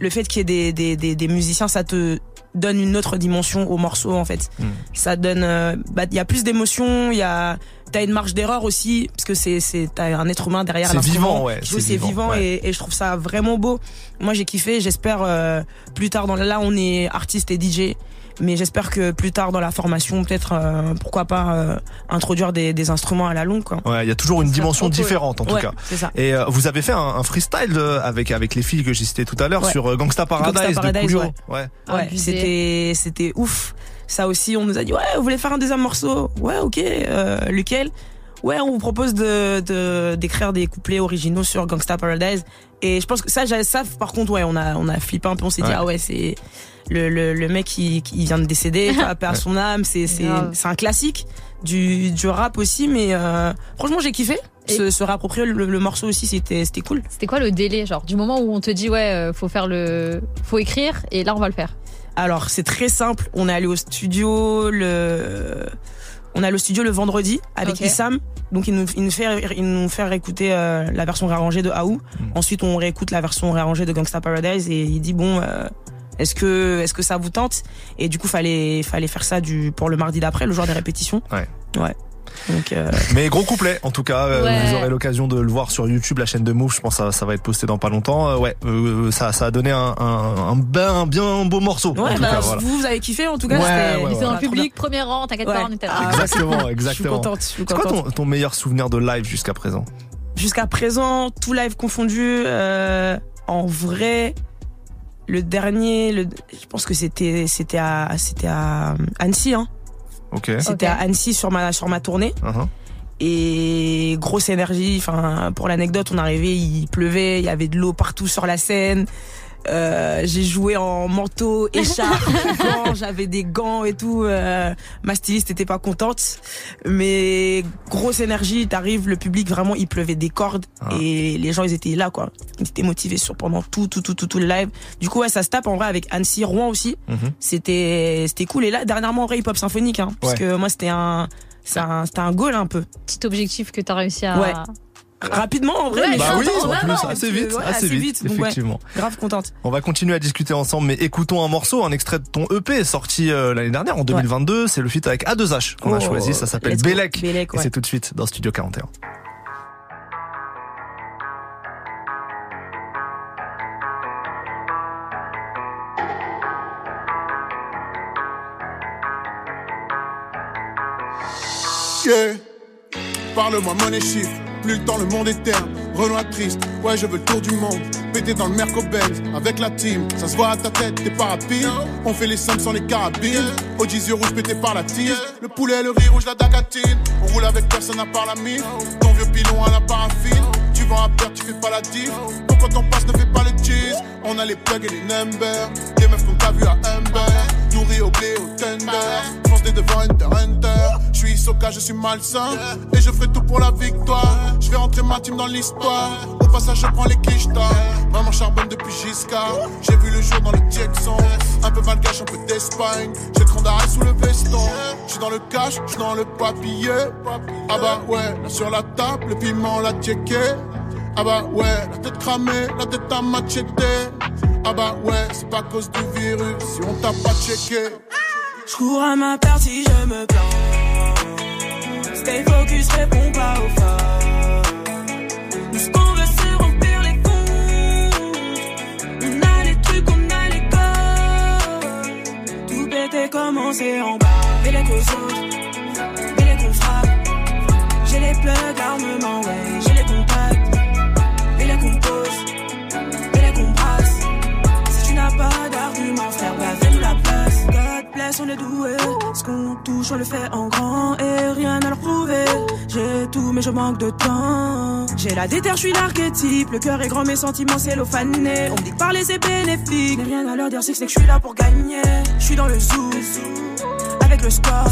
le fait qu'il y ait des, des, des, des musiciens, ça te donne une autre dimension au morceau en fait. Hmm. Ça donne, euh, bah il y a plus d'émotion, il y a T'as une marge d'erreur aussi, parce que c'est, c'est, t'as un être humain derrière C'est vivant, ouais, c'est vivant, vivant, ouais. et, et je trouve ça vraiment beau. Moi, j'ai kiffé. J'espère euh, plus tard dans là, on est artiste et DJ, mais j'espère que plus tard dans la formation, peut-être, euh, pourquoi pas euh, introduire des, des instruments à la longue, quoi. Ouais, il y a toujours une dimension cool. différente en tout Ouais, cas. c'est ça. Et euh, vous avez fait un, un freestyle euh, avec avec les filles que j'ai citées tout à l'heure Ouais. sur euh, Gangsta Paradise, Gangsta de Paradise, Coolio. ouais. ouais. C'était c'était ouf. Ça aussi, on nous a dit ouais, vous voulez faire un deuxième morceau Ouais, ok. Euh, lequel? Ouais, on vous propose de de- d'écrire des couplets originaux sur Gangsta Paradise. Et je pense que ça, ça par contre, ouais, on a on a flippé un peu. On s'est dit ah ouais, c'est le, le le mec qui qui vient de décéder, tu vois, paix à son âme. C'est c'est Grave. c'est un classique du du rap aussi, mais euh, franchement, j'ai kiffé. Se, se réapproprier le, le morceau aussi, c'était c'était cool. C'était quoi le délai, genre du moment où on te dit ouais, euh, faut faire le, faut écrire et là on va le faire? Alors, c'est très simple. On est allé au studio le, on allé au studio le vendredi avec Ok. Issam. Donc, il nous, il nous fait, il nous fait réécouter euh, la version réarrangée de Aou. Ensuite, on réécoute la version réarrangée de Gangsta Paradise et il dit bon, euh, est-ce que, est-ce que ça vous tente? Et du coup, fallait, fallait faire ça du pour le mardi d'après, le jour des répétitions. Ouais. Ouais. Donc, euh, Mais gros couplet, en tout cas, euh, Ouais. vous aurez l'occasion de le voir sur YouTube, la chaîne de Move. Je pense que ça, ça va être posté dans pas longtemps. Euh, ouais, euh, ça, ça a donné un, un, un bien, un bien beau morceau. en ouais, tout bah, cas, voilà. vous, vous avez kiffé en tout cas. Ouais, c'était- le public, premier rang, t'inquiète Ouais. pas, on était là. Ah, Exactement, Je exactement. C'est quoi ton, ton meilleur souvenir de live jusqu'à présent? Jusqu'à présent, tout live confondu, euh, en vrai, le dernier, le, je pense que c'était c'était à c'était à Annecy, hein. Ok. C'était à Annecy sur ma sur ma tournée. Uh-huh. Et grosse énergie. Enfin, pour l'anecdote, on arrivait, il pleuvait, il y avait de l'eau partout sur la scène. Euh, j'ai joué en manteau, écharpe, gants, j'avais des gants et tout. Euh, ma styliste était pas contente, mais grosse énergie. T'arrives, le public vraiment, il pleuvait des cordes et les gens ils étaient là quoi. Ils étaient motivés sur pendant tout tout tout tout tout le live. Du coup ouais, ça se tape en vrai avec Annecy, Rouen aussi. Mhm. C'était c'était cool. Et là dernièrement en vrai hip hop symphonique, hein, parce Ouais. que moi c'était un c'est un c'était un goal un peu. Petit objectif que t'as réussi à. Ouais rapidement en vrai. Ouais, mais bah oui, en plus, assez vite, assez, vite, effectivement. Grave contente. On va continuer à discuter ensemble, mais écoutons un morceau, un extrait de ton EP sorti euh, l'année dernière en 2022. C'est le feat avec A2H qu'on a oh, choisi. Ça s'appelle Bélec. Bélec et c'est tout de suite dans Studio 41. Yeah. Parle-moi monnaie chiffre plus le temps, le monde est terne. Renoir triste, ouais, je veux le tour du monde. Péter dans le Merco Benz, avec la team. Ça se voit à ta tête, t'es pas rapide. On fait les sommes sans les carabines. Au 10 yeux rouge pété par la tire. Le poulet, le riz rouge, la dacatine. On roule avec personne à part la mine. Ton vieux pilon à la paraffine. Tu vends à peur, tu fais pas la diff. Donc quand on passe, ne fais pas le cheese. On a les plugs et les numbers. Des meufs qu'on t'a vu à Humber. Nourri au blé, au tender. Des devant Hunter. Je suis Soka, je suis malsain. Et je ferai tout pour la victoire. Je vais rentrer ma team dans l'histoire. Au passage, je prends les quichetas. Maman charbonne depuis Giscard. J'ai vu le jour dans le Texan. Un peu malgache, un peu d'Espagne. J'ai le cran d'arrêt sous le veston. Je suis dans le cash, je suis dans le papier. Ah bah ouais, là sur la table, le piment l'a checké. Ah bah ouais, la tête cramée, la tête à machete. Ah bah ouais, c'est pas cause du virus si on t'a pas checké. Je cours à ma partie, je me plante. Stay focus, réponds pas aux femmes. Nous, ce qu'on veut, c'est remplir les comptes. On a les trucs, on a les codes. Tout pété, commencer en bas. Mais les qu'aux autres, mais les qu'on. J'ai les plugs, armement, ouais, God bless, on est doué. Ce qu'on touche, on le fait en grand et rien à leur prouver. J'ai tout, mais je manque de temps. J'ai la déterre, je suis l'archétype. Le cœur est grand, mes sentiments cellophanés. On me dit que parler c'est bénéfique. Mais rien à leur dire, c'est que je suis là pour gagner. Je suis dans le zoo, avec le score.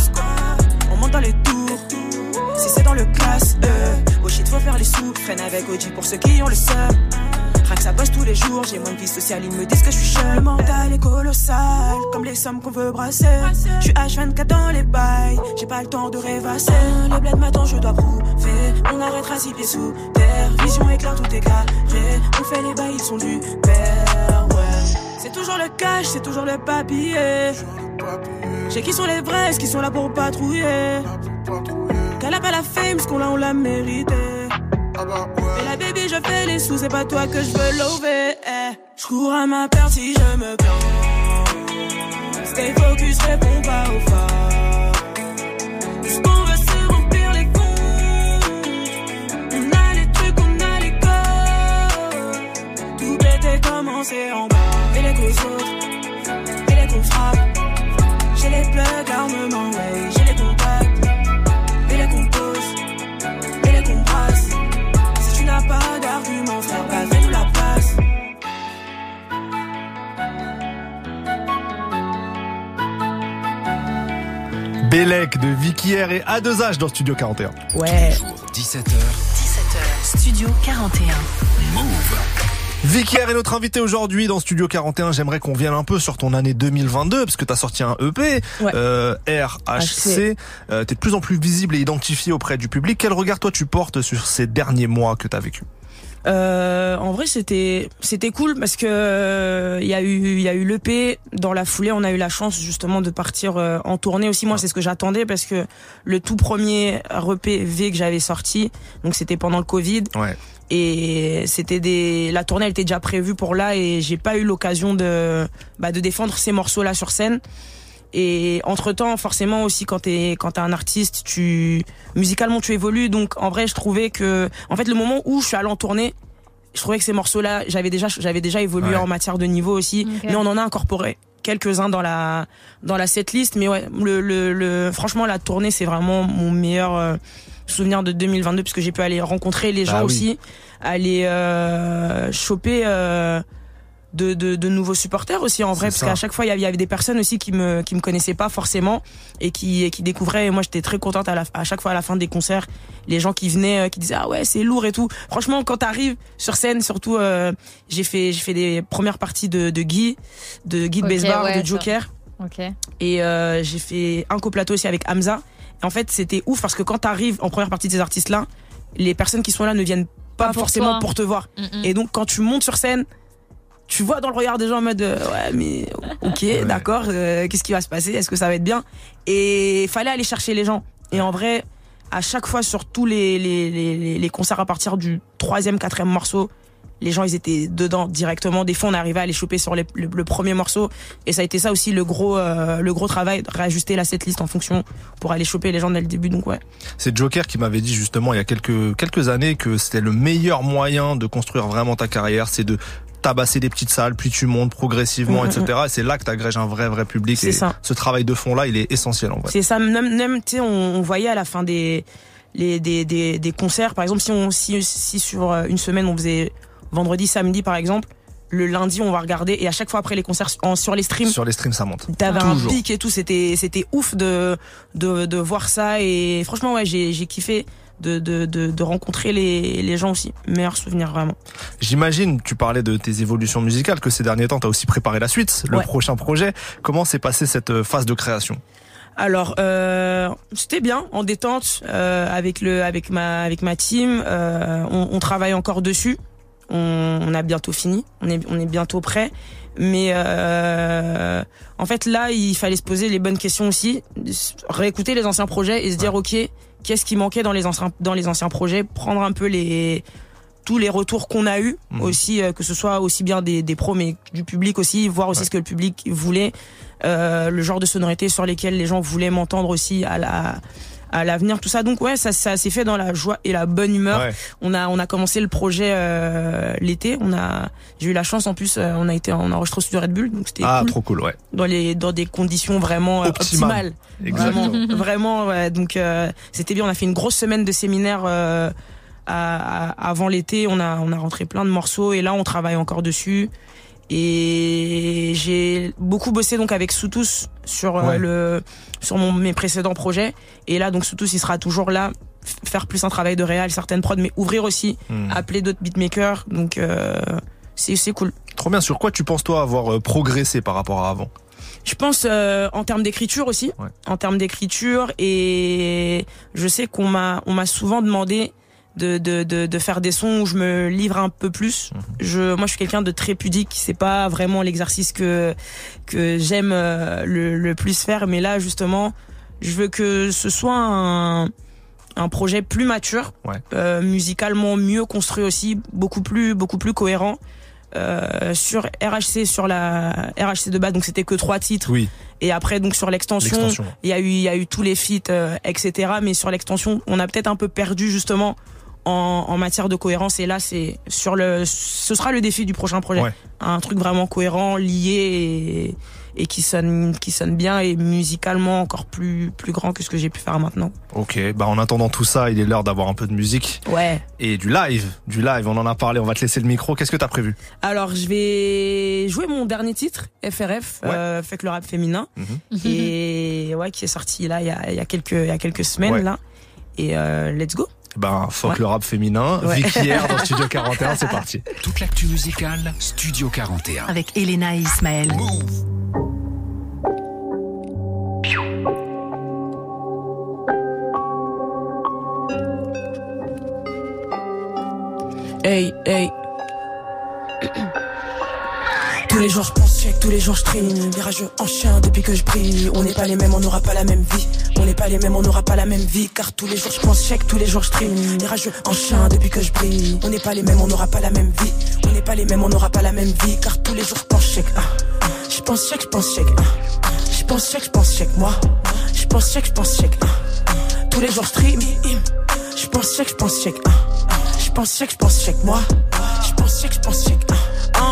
On monte dans les tours. Si c'est dans le classe, euh, au shit faut faire les sous. Freine avec OG pour ceux qui ont le seum. Ça bosse tous les jours, j'ai moins de vie sociale, ils me disent que je suis jeune. Le mental est colossal, comme les sommes qu'on veut brasser. Je suis H24 dans les bails, j'ai pas le temps de rêvasser. Le bled m'attend, je dois prouver. On arrêtera si pieds sous terre, vision éclair, tout est carré. On fait les bails, ils sont du père, ouais. C'est toujours le cash, c'est toujours le papier. J'ai qui sont les vrais, qui sont là pour patrouiller? Qu'elle a pas la fame, ce qu'on a, on l'a mérité. Mais la baby, je fais les sous, c'est pas toi que je veux lover. Eh. Je cours à ma partie, je me plante. Stay focus, réponds pas aux. Ce qu'on veut, c'est remplir les comptes. On a les trucs, on a les codes. Tout pété, commencer en bas. Et les qu'aux autres, et les qu'on frappe. J'ai les plugs, armement, ouais, j'ai les. Frère, bah fais-nous la place. Bélec de Vicky R et A2H dans Studio 41. Ouais. 17h. 17h, Studio 41. Move. Vicky R est notre invité aujourd'hui dans Studio 41. J'aimerais qu'on vienne un peu sur ton année 2022 parce que tu as sorti un EP, Ouais. euh, RHC. Euh, T'es de plus en plus visible et identifié auprès du public. Quel regard toi tu portes sur ces derniers mois que tu as vécu? Euh, en vrai, c'était c'était cool parce que euh, il y a eu il y a eu l'EP dans la foulée. On a eu la chance justement de partir euh, en tournée aussi. Moi, c'est ce que j'attendais parce que le tout premier EP V que j'avais sorti, donc c'était pendant le Covid. Ouais. Et c'était des la tournée elle était déjà prévue pour là et j'ai pas eu l'occasion de bah, de défendre ces morceaux là sur scène. Et entre temps, forcément aussi quand t'es quand t'es un artiste, tu musicalement tu évolues. Donc en vrai, je trouvais que en fait le moment où je suis allé en tournée, je trouvais que ces morceaux-là, j'avais déjà j'avais déjà évolué Ouais. en matière de niveau aussi, mais on en a incorporé quelques-uns dans la dans la setlist. Mais ouais, le, le, le franchement la tournée c'est vraiment mon meilleur euh, souvenir de 2022 puisque j'ai pu aller rencontrer les gens Bah oui. aussi, aller euh, choper. Euh, de, de, de nouveaux supporters aussi en vrai parce qu'à chaque fois il y avait- des personnes aussi qui me qui me connaissaient pas forcément et qui et qui découvraient et moi j'étais très contente à la à chaque fois à la fin des concerts les gens qui venaient euh, qui disaient ah ouais c'est lourd et tout franchement quand t'arrives sur scène surtout euh, j'ai fait j'ai fait des premières parties de de Guy de Guy de Ok, Besbar ouais, de. Joker Ok. et euh, j'ai fait un coplateau aussi avec Hamza. Et en fait, c'était ouf parce que quand t'arrives en première partie de ces artistes-là, les personnes qui sont là ne viennent pas, Pas pour forcément toi. pour te voir. Mm, mm. Et donc, quand tu montes sur scène, tu vois dans le regard des gens en mode euh, ouais mais ok d'accord euh, qu'est-ce qui va se passer? Est-ce que ça va être bien? Et fallait aller chercher les gens et en vrai à chaque fois sur tous les les, les, les- concerts à partir du troisième quatrième morceau les gens ils étaient dedans directement. Des fois on arrivait à les choper sur les- le, le premier morceau et ça a été ça aussi le gros euh, le gros travail, de réajuster la setlist en fonction pour aller choper les gens dès le début. Donc ouais. C'est Joker qui m'avait dit justement il y a quelques quelques années que c'était le meilleur moyen de construire vraiment ta carrière, c'est de tabasser des petites salles, puis tu montes progressivement, Mhm, etc. Et c'est là que tu agrèges un vrai vrai public. C'est et ça. ce travail de fond là, il est essentiel en vrai. C'est ça, même, même tu sais, on, on voyait à la fin des, les, des, des, des concerts, par exemple, si, on, si, si sur euh, une semaine on faisait vendredi, samedi par exemple, le lundi on va regarder et à chaque fois après les concerts en- sur les streams, Sur les streams, ça monte. T'avais un pic et tout, c'était c'était ouf de, de de voir ça et franchement ouais j'ai j'ai kiffé de, de de de rencontrer les les gens aussi. Meilleur souvenir vraiment. J'imagine, tu parlais de tes évolutions musicales, que ces derniers temps, tu as aussi préparé la suite, le Ouais. prochain projet. Comment s'est passée cette euh, phase de création? Alors euh, c'était bien en détente euh, avec le avec ma avec ma team. Euh, on, on travaille encore dessus. On, on a bientôt fini. On est on est bientôt prêt. Mais en fait là il fallait se poser les bonnes questions aussi, réécouter les anciens projets et se dire ok qu'est-ce qui manquait dans les anciens dans les anciens projets, prendre un peu les tous les retours qu'on a eu aussi euh, que ce soit aussi bien des, des pros mais du public aussi voir aussi ce que le public voulait euh, le genre de sonorité sur lesquelles les gens voulaient m'entendre aussi à la à l'avenir tout ça donc ouais ça ça s'est fait dans la joie et la bonne humeur Ouais. on a on a commencé le projet euh, l'été on a j'ai eu la chance en plus euh, on a été on a enregistré au studio Red Bull donc c'était Ah, cool trop cool, ouais. dans les dans des conditions vraiment euh, Optimales. optimales Exactement. vraiment vraiment ouais. donc euh, c'était bien on a fait une grosse semaine de séminaire euh, à- à- avant l'été on a on a rentré plein de morceaux et là on travaille encore dessus et j'ai beaucoup bossé donc avec Soutous sur euh, Ouais. le sur mon, mes précédents projets. Et là donc Soutous il sera toujours là faire plus un travail de réal certaines prods mais ouvrir aussi Hmm. appeler d'autres beatmakers. Donc euh, c'est c'est cool. Trop bien. Sur quoi tu penses toi avoir euh, progressé par rapport à avant? Je pense euh, en termes d'écriture aussi, en termes d'écriture. Et je sais qu'on m'a on m'a souvent demandé de, de, de, de faire des sons où je me livre un peu plus. Je moi je suis quelqu'un de très pudique, c'est pas vraiment l'exercice que que j'aime euh, le, le plus faire mais là justement, je veux que ce soit un un projet plus mature, Ouais. euh, musicalement mieux construit aussi, beaucoup plus beaucoup plus cohérent. Euh, sur RHC sur la RHC de base donc c'était que trois titres Oui. et après donc sur l'extension L'extension. il y a eu il y a eu tous les feats euh, etc mais sur l'extension on a peut-être un peu perdu justement en, en matière de cohérence et là c'est sur le ce sera le défi du prochain projet Ouais. un truc vraiment cohérent lié et, et qui sonne qui sonne bien et musicalement encore plus plus grand que ce que j'ai pu faire maintenant Ok, bah en attendant tout ça, il est l'heure d'avoir un peu de musique ouais et du live. Du live, on en a parlé, on va te laisser le micro. Qu'est-ce que t'as prévu? Alors je vais jouer mon dernier titre, FRF, euh, fait que le rap féminin, Mhm. et ouais qui est sorti là il y a, il y a quelques il y a quelques semaines Ouais. là, et euh, let's go. Ben, fuck Ouais. le rap féminin. Ouais. Vicky R dans Studio 41, c'est parti. Toute l'actu musicale, Studio 41. Avec Elena et Ismaël. Hey hey. Tous les jours je pense check, tous les jours je traîne Virageux en chien depuis que je brille On n'est pas les mêmes, on n'aura pas la même vie On n'est pas les mêmes, on n'aura pas la même vie Car tous les jours je pense check, tous les jours je traîne Virageux en chien depuis que je brille On n'est pas les mêmes, on n'aura pas la même vie On n'est pas les mêmes, on n'aura pas la même vie Car tous les jours je pense check ah. Je pense check, je pense check ah. Je pense check, je pense check moi Je pense check, je pense check ah. Tous les jours je stream Je pense check, je pense check ah. Je pense check, je pense check moi Je pense check, je pense check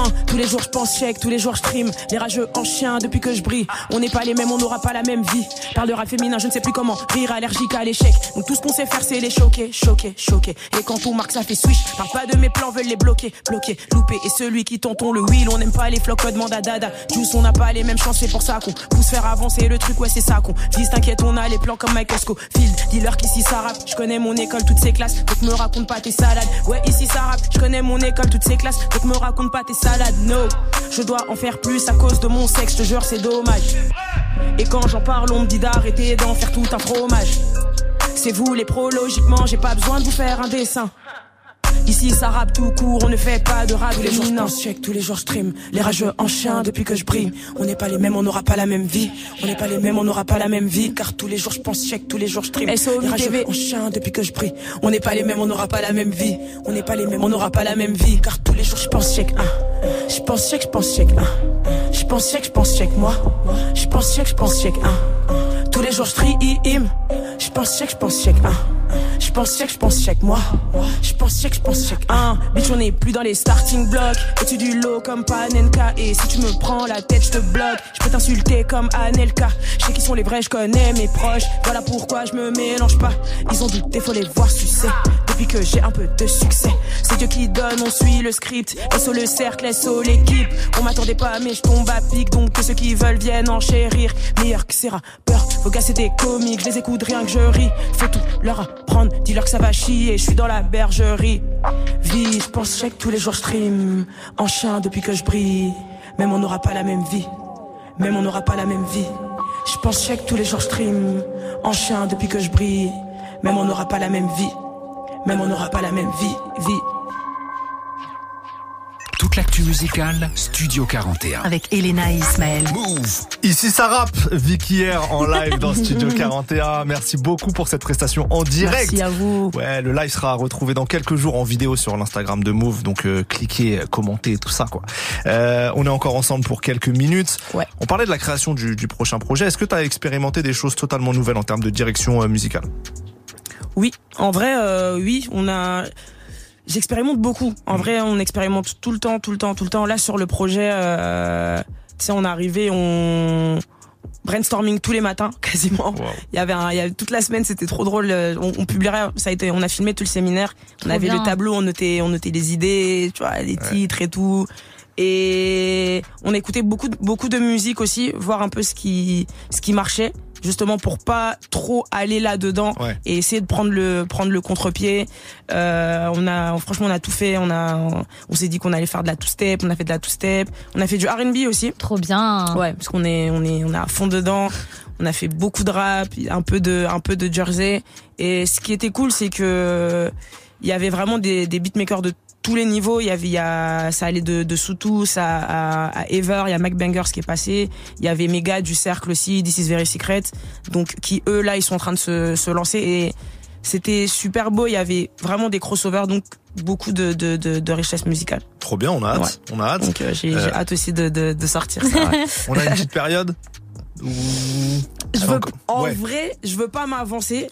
Hein, tous les jours je pense check, tous les jours je stream. Les rageux en chien depuis que je brille. On n'est pas les mêmes, on n'aura pas la même vie. Parle de rap féminin, je ne sais plus comment Rire allergique à l'échec. Donc tout ce qu'on sait faire c'est les choquer, choquer, choquer. Et quand on marque ça fait swish. Parle pas de mes plans, veulent les bloquer, bloquer, louper Et celui qui tonton le wheel. On n'aime pas les flocs, demande à dada. Juice on n'a pas les mêmes chances, c'est pour ça qu'on pousse faire avancer le truc Ouais c'est ça qu'on vise, t'inquiète on a les plans comme Michael Scofield. Dis-leur qu'ici ça rappe, je connais mon école, toutes ses classes. Donc me raconte pas tes salades. Ouais ici ça rappe, je connais mon école, toutes ses classes. Donc me raconte pas tes salades, no. Je dois en faire plus à cause de mon sexe, je jure c'est dommage. Et quand j'en parle on me dit d'arrêter d'en faire tout un fromage. C'est vous les pros, logiquement j'ai pas besoin de vous faire un dessin Ici, ça rappe tout court, on ne fait pas de rap. Tous les jours, je pense check, tous les jours, je stream. Les rageux en chien depuis que je brille. On n'est pas les mêmes, on n'aura pas la même vie. On n'est pas les mêmes, on n'aura pas la même vie. Car tous les jours, je pense check, tous les jours, je stream. Les rageux en chien depuis que je brille. On n'est pas les mêmes, on n'aura pas la même vie. On n'est pas les mêmes, on n'aura pas la même vie. Car tous les jours, je pense check. hein. Je pense check, je pense check. hein. Je pense check, je pense check, moi. Je pense check, je pense check. hein. Tous les jours, je trie. Je pense check, je pense check. hein. Je pense check, je pense check, moi. Je pense check, je pense check. Hein. Bitch, on est plus dans les starting blocks. Au-dessus du lot comme Panenka. Et si tu me prends la tête, je te bloque. Je peux t'insulter comme Anelka. Je sais qui sont les vrais, je connais mes proches. Voilà pourquoi je me mélange pas. Ils ont douté, faut les voir sucer. Depuis que j'ai un peu de succès. C'est Dieu qui donne, on suit le script. SO le cercle, SO l'équipe. On m'attendait pas, mais je tombe à pic. Donc que ceux qui veulent viennent enchérir. Meilleur que ces rappeurs. Vos gars, c'est des comiques. Je les écoute rien que je ris. Faut tout leur apprendre. Dis-leur que ça va chier. Je suis dans la bergerie. Vie, je pense check tous les jours, stream. En chien depuis que je brille. Même on n'aura pas la même vie. Même on n'aura pas la même vie. Je pense check tous les jours, stream. En chien depuis que je brille. Même on n'aura pas la même vie. Même on n'aura pas la même vie. Vie. L'actu musicale, Studio 41. Avec Elena et Ismaël. Ici ça rappe, Vicky Air en live dans Studio 41. Merci beaucoup pour cette prestation en direct. Merci à vous. Ouais, le live sera retrouvé dans quelques jours en vidéo sur l'Instagram de Move, donc euh, cliquez, commentez, tout ça quoi. Euh, on est encore ensemble pour quelques minutes. Ouais. On parlait de la création du, du prochain projet. Est-ce que tu as expérimenté des choses totalement nouvelles en termes de direction euh, musicale? Oui, en vrai, euh, oui, on a. J'expérimente beaucoup. Mm. En vrai, on expérimente tout le temps, tout le temps, tout le temps. Là, sur le projet, euh, tu sais, on est arrivé, on brainstorming tous les matins, quasiment. Il y avait, un, il y avait toute la semaine, c'était trop drôle. euh, On, on publierait, ça a été, on a filmé tout le séminaire. on avait bien. le tableau, on notait, on notait les idées, tu vois, les titres et tout. Et on écoutait beaucoup, beaucoup de musique aussi, voir un peu ce qui, ce qui marchait, justement pour pas trop aller là dedans Ouais. et essayer de prendre le, prendre le contre-pied. Euh, on a, franchement, on a tout fait. On a, on, s'est dit qu'on allait faire de la two-step. On a fait de la two-step. On a fait du R&B aussi. Trop bien. Ouais, parce qu'on est, on est, on est à fond dedans. On a fait beaucoup de rap, un peu de, un peu de Jersey. Et ce qui était cool, c'est que il y avait vraiment des, des beatmakers de tous les niveaux. Il y avait, il y a, ça allait de, de Soutous à, à, à Ever. Il y a Mac Bangers qui est passé. Il y avait Mega du Cercle aussi, This is Very Secret. Donc, qui eux, là, ils sont en train de se, se lancer et c'était super beau. Il y avait vraiment des crossovers, donc beaucoup de, de, de, de richesse musicale. Trop bien, on a hâte. Ouais. On a hâte. Donc, euh, j'ai, j'ai Euh, hâte aussi de, de, de sortir ça. ouais. On a une petite période où... Je veux, Encore- en ouais. vrai, je veux pas m'avancer,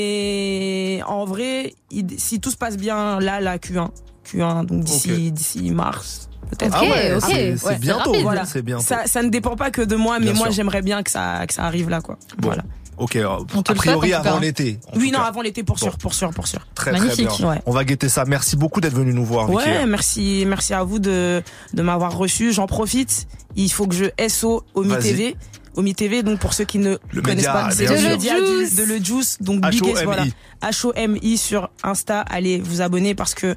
mais en vrai, il- si tout se passe bien, là, la Q1, Q1, donc d'ici, d'ici mars, peut-être. Ah ouais, Ok, ok. c'est- c'est Ouais, bientôt, Voilà. c'est bientôt. Ça, ça ne dépend pas que de moi, mais Bien moi, sûr. j'aimerais bien que ça, que ça arrive là, quoi. Bon. Voilà. Ok, alors, On te a priori avant cas. l'été. Oui, non, cas. avant l'été, pour sûr, pour sûr, pour sûr. Très très bien. Ouais. On va guetter ça. Merci beaucoup d'être venu nous voir. Ouais, merci, merci à vous de, de m'avoir reçu. J'en profite. Il faut que je SO Omi Vas-y. Omi TV, donc pour ceux qui ne Le connaissent média, pas, c'est le média De du- Juice. de le Juice, donc H-O-M-I. Big S, voilà. H-O-M-I sur Insta. Allez vous abonner parce que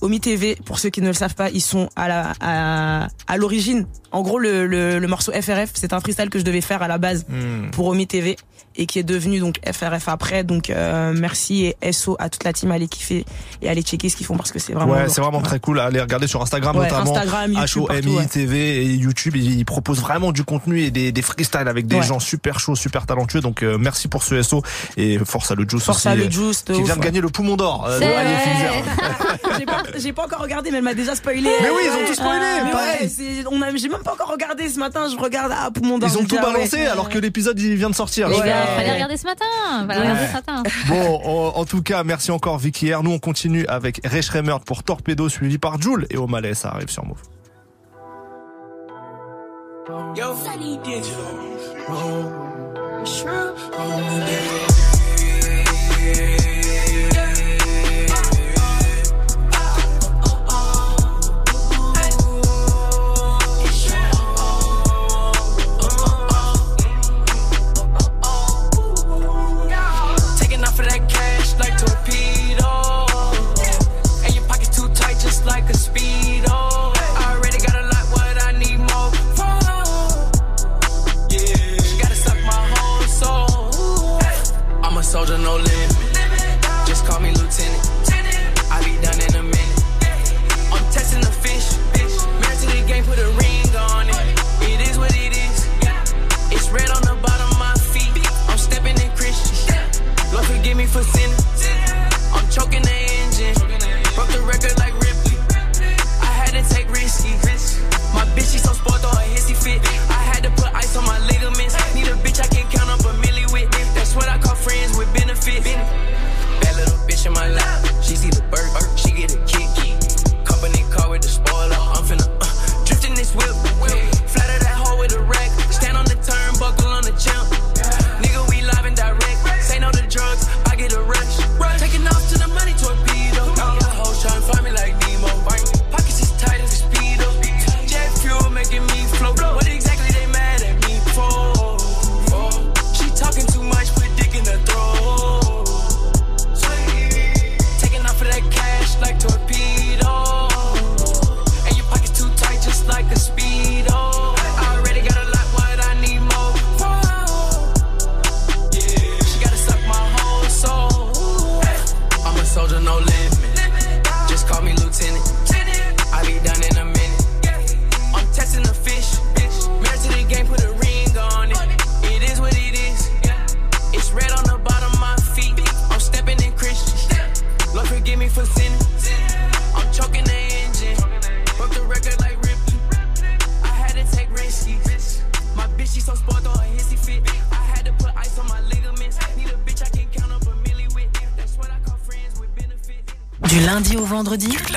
Omi TV, pour ceux qui ne le savent pas, ils sont à la à, à l'origine. En gros, le, le, le morceau FRF, c'est un freestyle que je devais faire à la base Hmm. pour Omi TV et qui est devenu donc FRF après. Donc euh, merci et SO à toute la team, allez kiffer et allez checker ce qu'ils font parce que c'est vraiment ouais, c'est vraiment très cool. Allez regarder sur Instagram Ouais, notamment. Instagram, YouTube, HOMI partout, ouais. TV et YouTube. Ils, ils proposent vraiment du contenu et des, des freestyles avec des Ouais. gens super chauds, super talentueux. Donc euh, merci pour ce SO et force à le Juice Force aussi. à le euh, Juice, qui ouf, vient de ouais. gagner le poumon d'or. euh, Finzer. j'ai pas, encore regardé, mais elle m'a déjà spoilé. Mais oui, ils ont tout spoilé, Ah, pareil. ouais, c'est- on a, j'ai même pas encore regardé ce matin. Je regarde ah pour mon Ils ont tout balancé alors que l'épisode il vient de sortir. Gars, euh, fallait regarder ce matin. Fallait regarder ce matin. Bon, en, en tout cas, merci encore Vicky R. Nous, on continue avec Ray Schremer pour Torpedo, suivi par Joule et O'Malley. Ça arrive sur Move. Yo, Digital.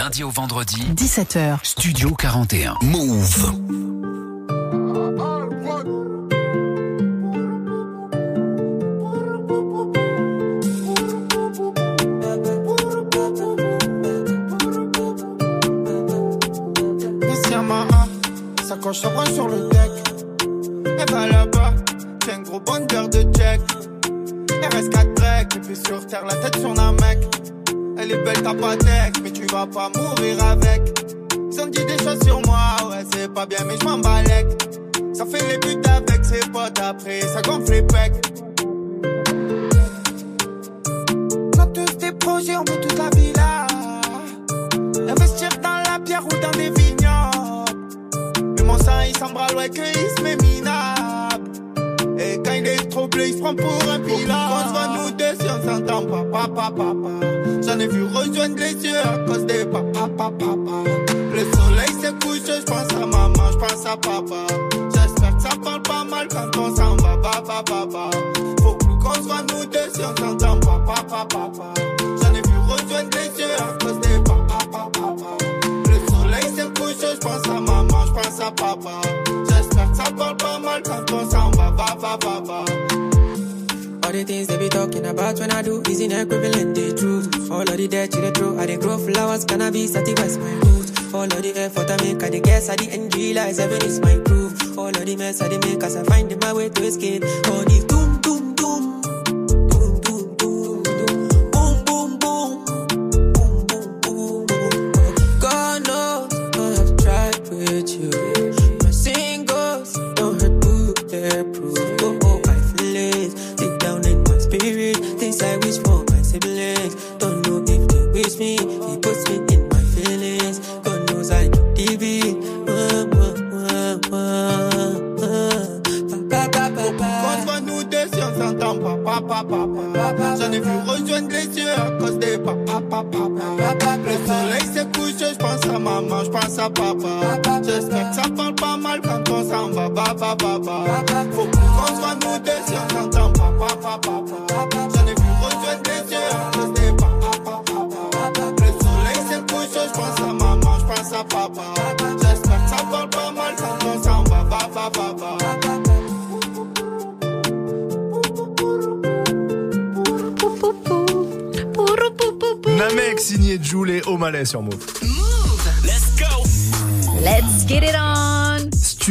Lundi au vendredi, 17h. Studio 41. Move. C'est pas bien, mais je m'en balèque. Ça fait les buts avec ses potes après, ça gonfle les pecs. On a tous des projets, on veut toute la villa. Investir dans la pierre ou dans des vignobles. Mais mon sang il s'embralle, ouais, que il se met minable. Et quand il est troublé, il se prend pour un pilote. On se voit nous deux papa, papa. J'en ai vu rejoindre les yeux à cause des papa, papa, papa. Le soleil se couche, je pense à maman, je pense à papa. J'espère que ça parle pas mal quand on s'en va, papa, papa. Faut plus qu'on se voit nous deux si on s'entend pas, papa, papa. J'en ai vu rejoindre les yeux à cause des papa, papa, papa. Le soleil se couche, je pense à maman, je pense à papa. J'espère que ça parle pas mal quand on s'en va, papa, papa. All the things they be talking about when I do is inequivalent, the truth. All of the dirt you they throw, I they grow flowers, cannabis, satisfies my roots. All of the effort I make, I the guess, I the NG lies, heaven is my proof. All of the mess I the make, as I find my way to escape. All these papa. J'en ai vu rejoindre les yeux à cause des papa, papa. Le soleil se couche, je pense à maman, je pense à papa. J'espère que ça parle pas mal quand on s'en va, papa, papa. Faut qu'on se voit nous deux si on s'entend pas, papa, papa. J'en ai vu rejoindre les yeux à cause des papa, papa. Le soleil se couche, je pense à maman, je pense à papa. J'espère que ça parle pas mal quand on s'en va, papa, papa. Namek signé Jules et O'Malley sur Move. Let's go. Let's get it on.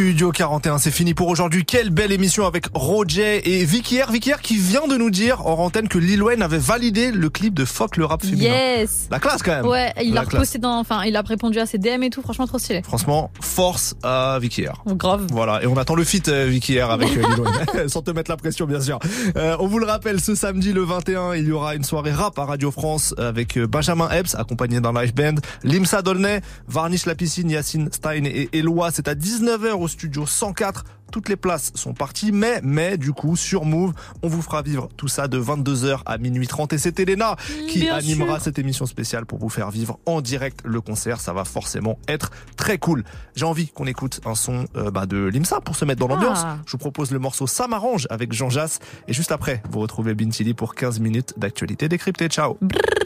Studio 41, c'est fini pour aujourd'hui. Quelle belle émission avec Roger et Vicky R. Vicky R qui vient de nous dire en antenne que Lil Wayne avait validé le clip de Fuck le rap féminin. Yes. La classe quand même. Ouais, il La a reposté dans, enfin, il a répondu à ses DM et tout, franchement trop stylé. Franchement, force à Vicky R. Grave. Voilà, et on attend le feat euh, Vicky R avec euh, Lil Wayne, sans te mettre la pression bien sûr. Euh, on vous le rappelle, ce samedi le 21, il y aura une soirée rap à Radio France avec euh, Benjamin Epps accompagné d'un live band, Limsa Dolnay, Varnish la piscine, Yacine Stein et Eloi. C'est à 19h au studio 104. Toutes les places sont parties, mais, mais, du coup, sur Move, on vous fera vivre tout ça de 22h à minuit 30. Et c'est Elena qui bien animera sûr. cette émission spéciale pour vous faire vivre en direct le concert. Ça va forcément être très cool. J'ai envie qu'on écoute un son euh, bah, de Limsa pour se mettre dans l'ambiance. Ah. Je vous propose le morceau Ça m'arrange avec Jean Jass. Et juste après, vous retrouvez Bintili pour 15 minutes d'actualité décryptée. Ciao. Brrr.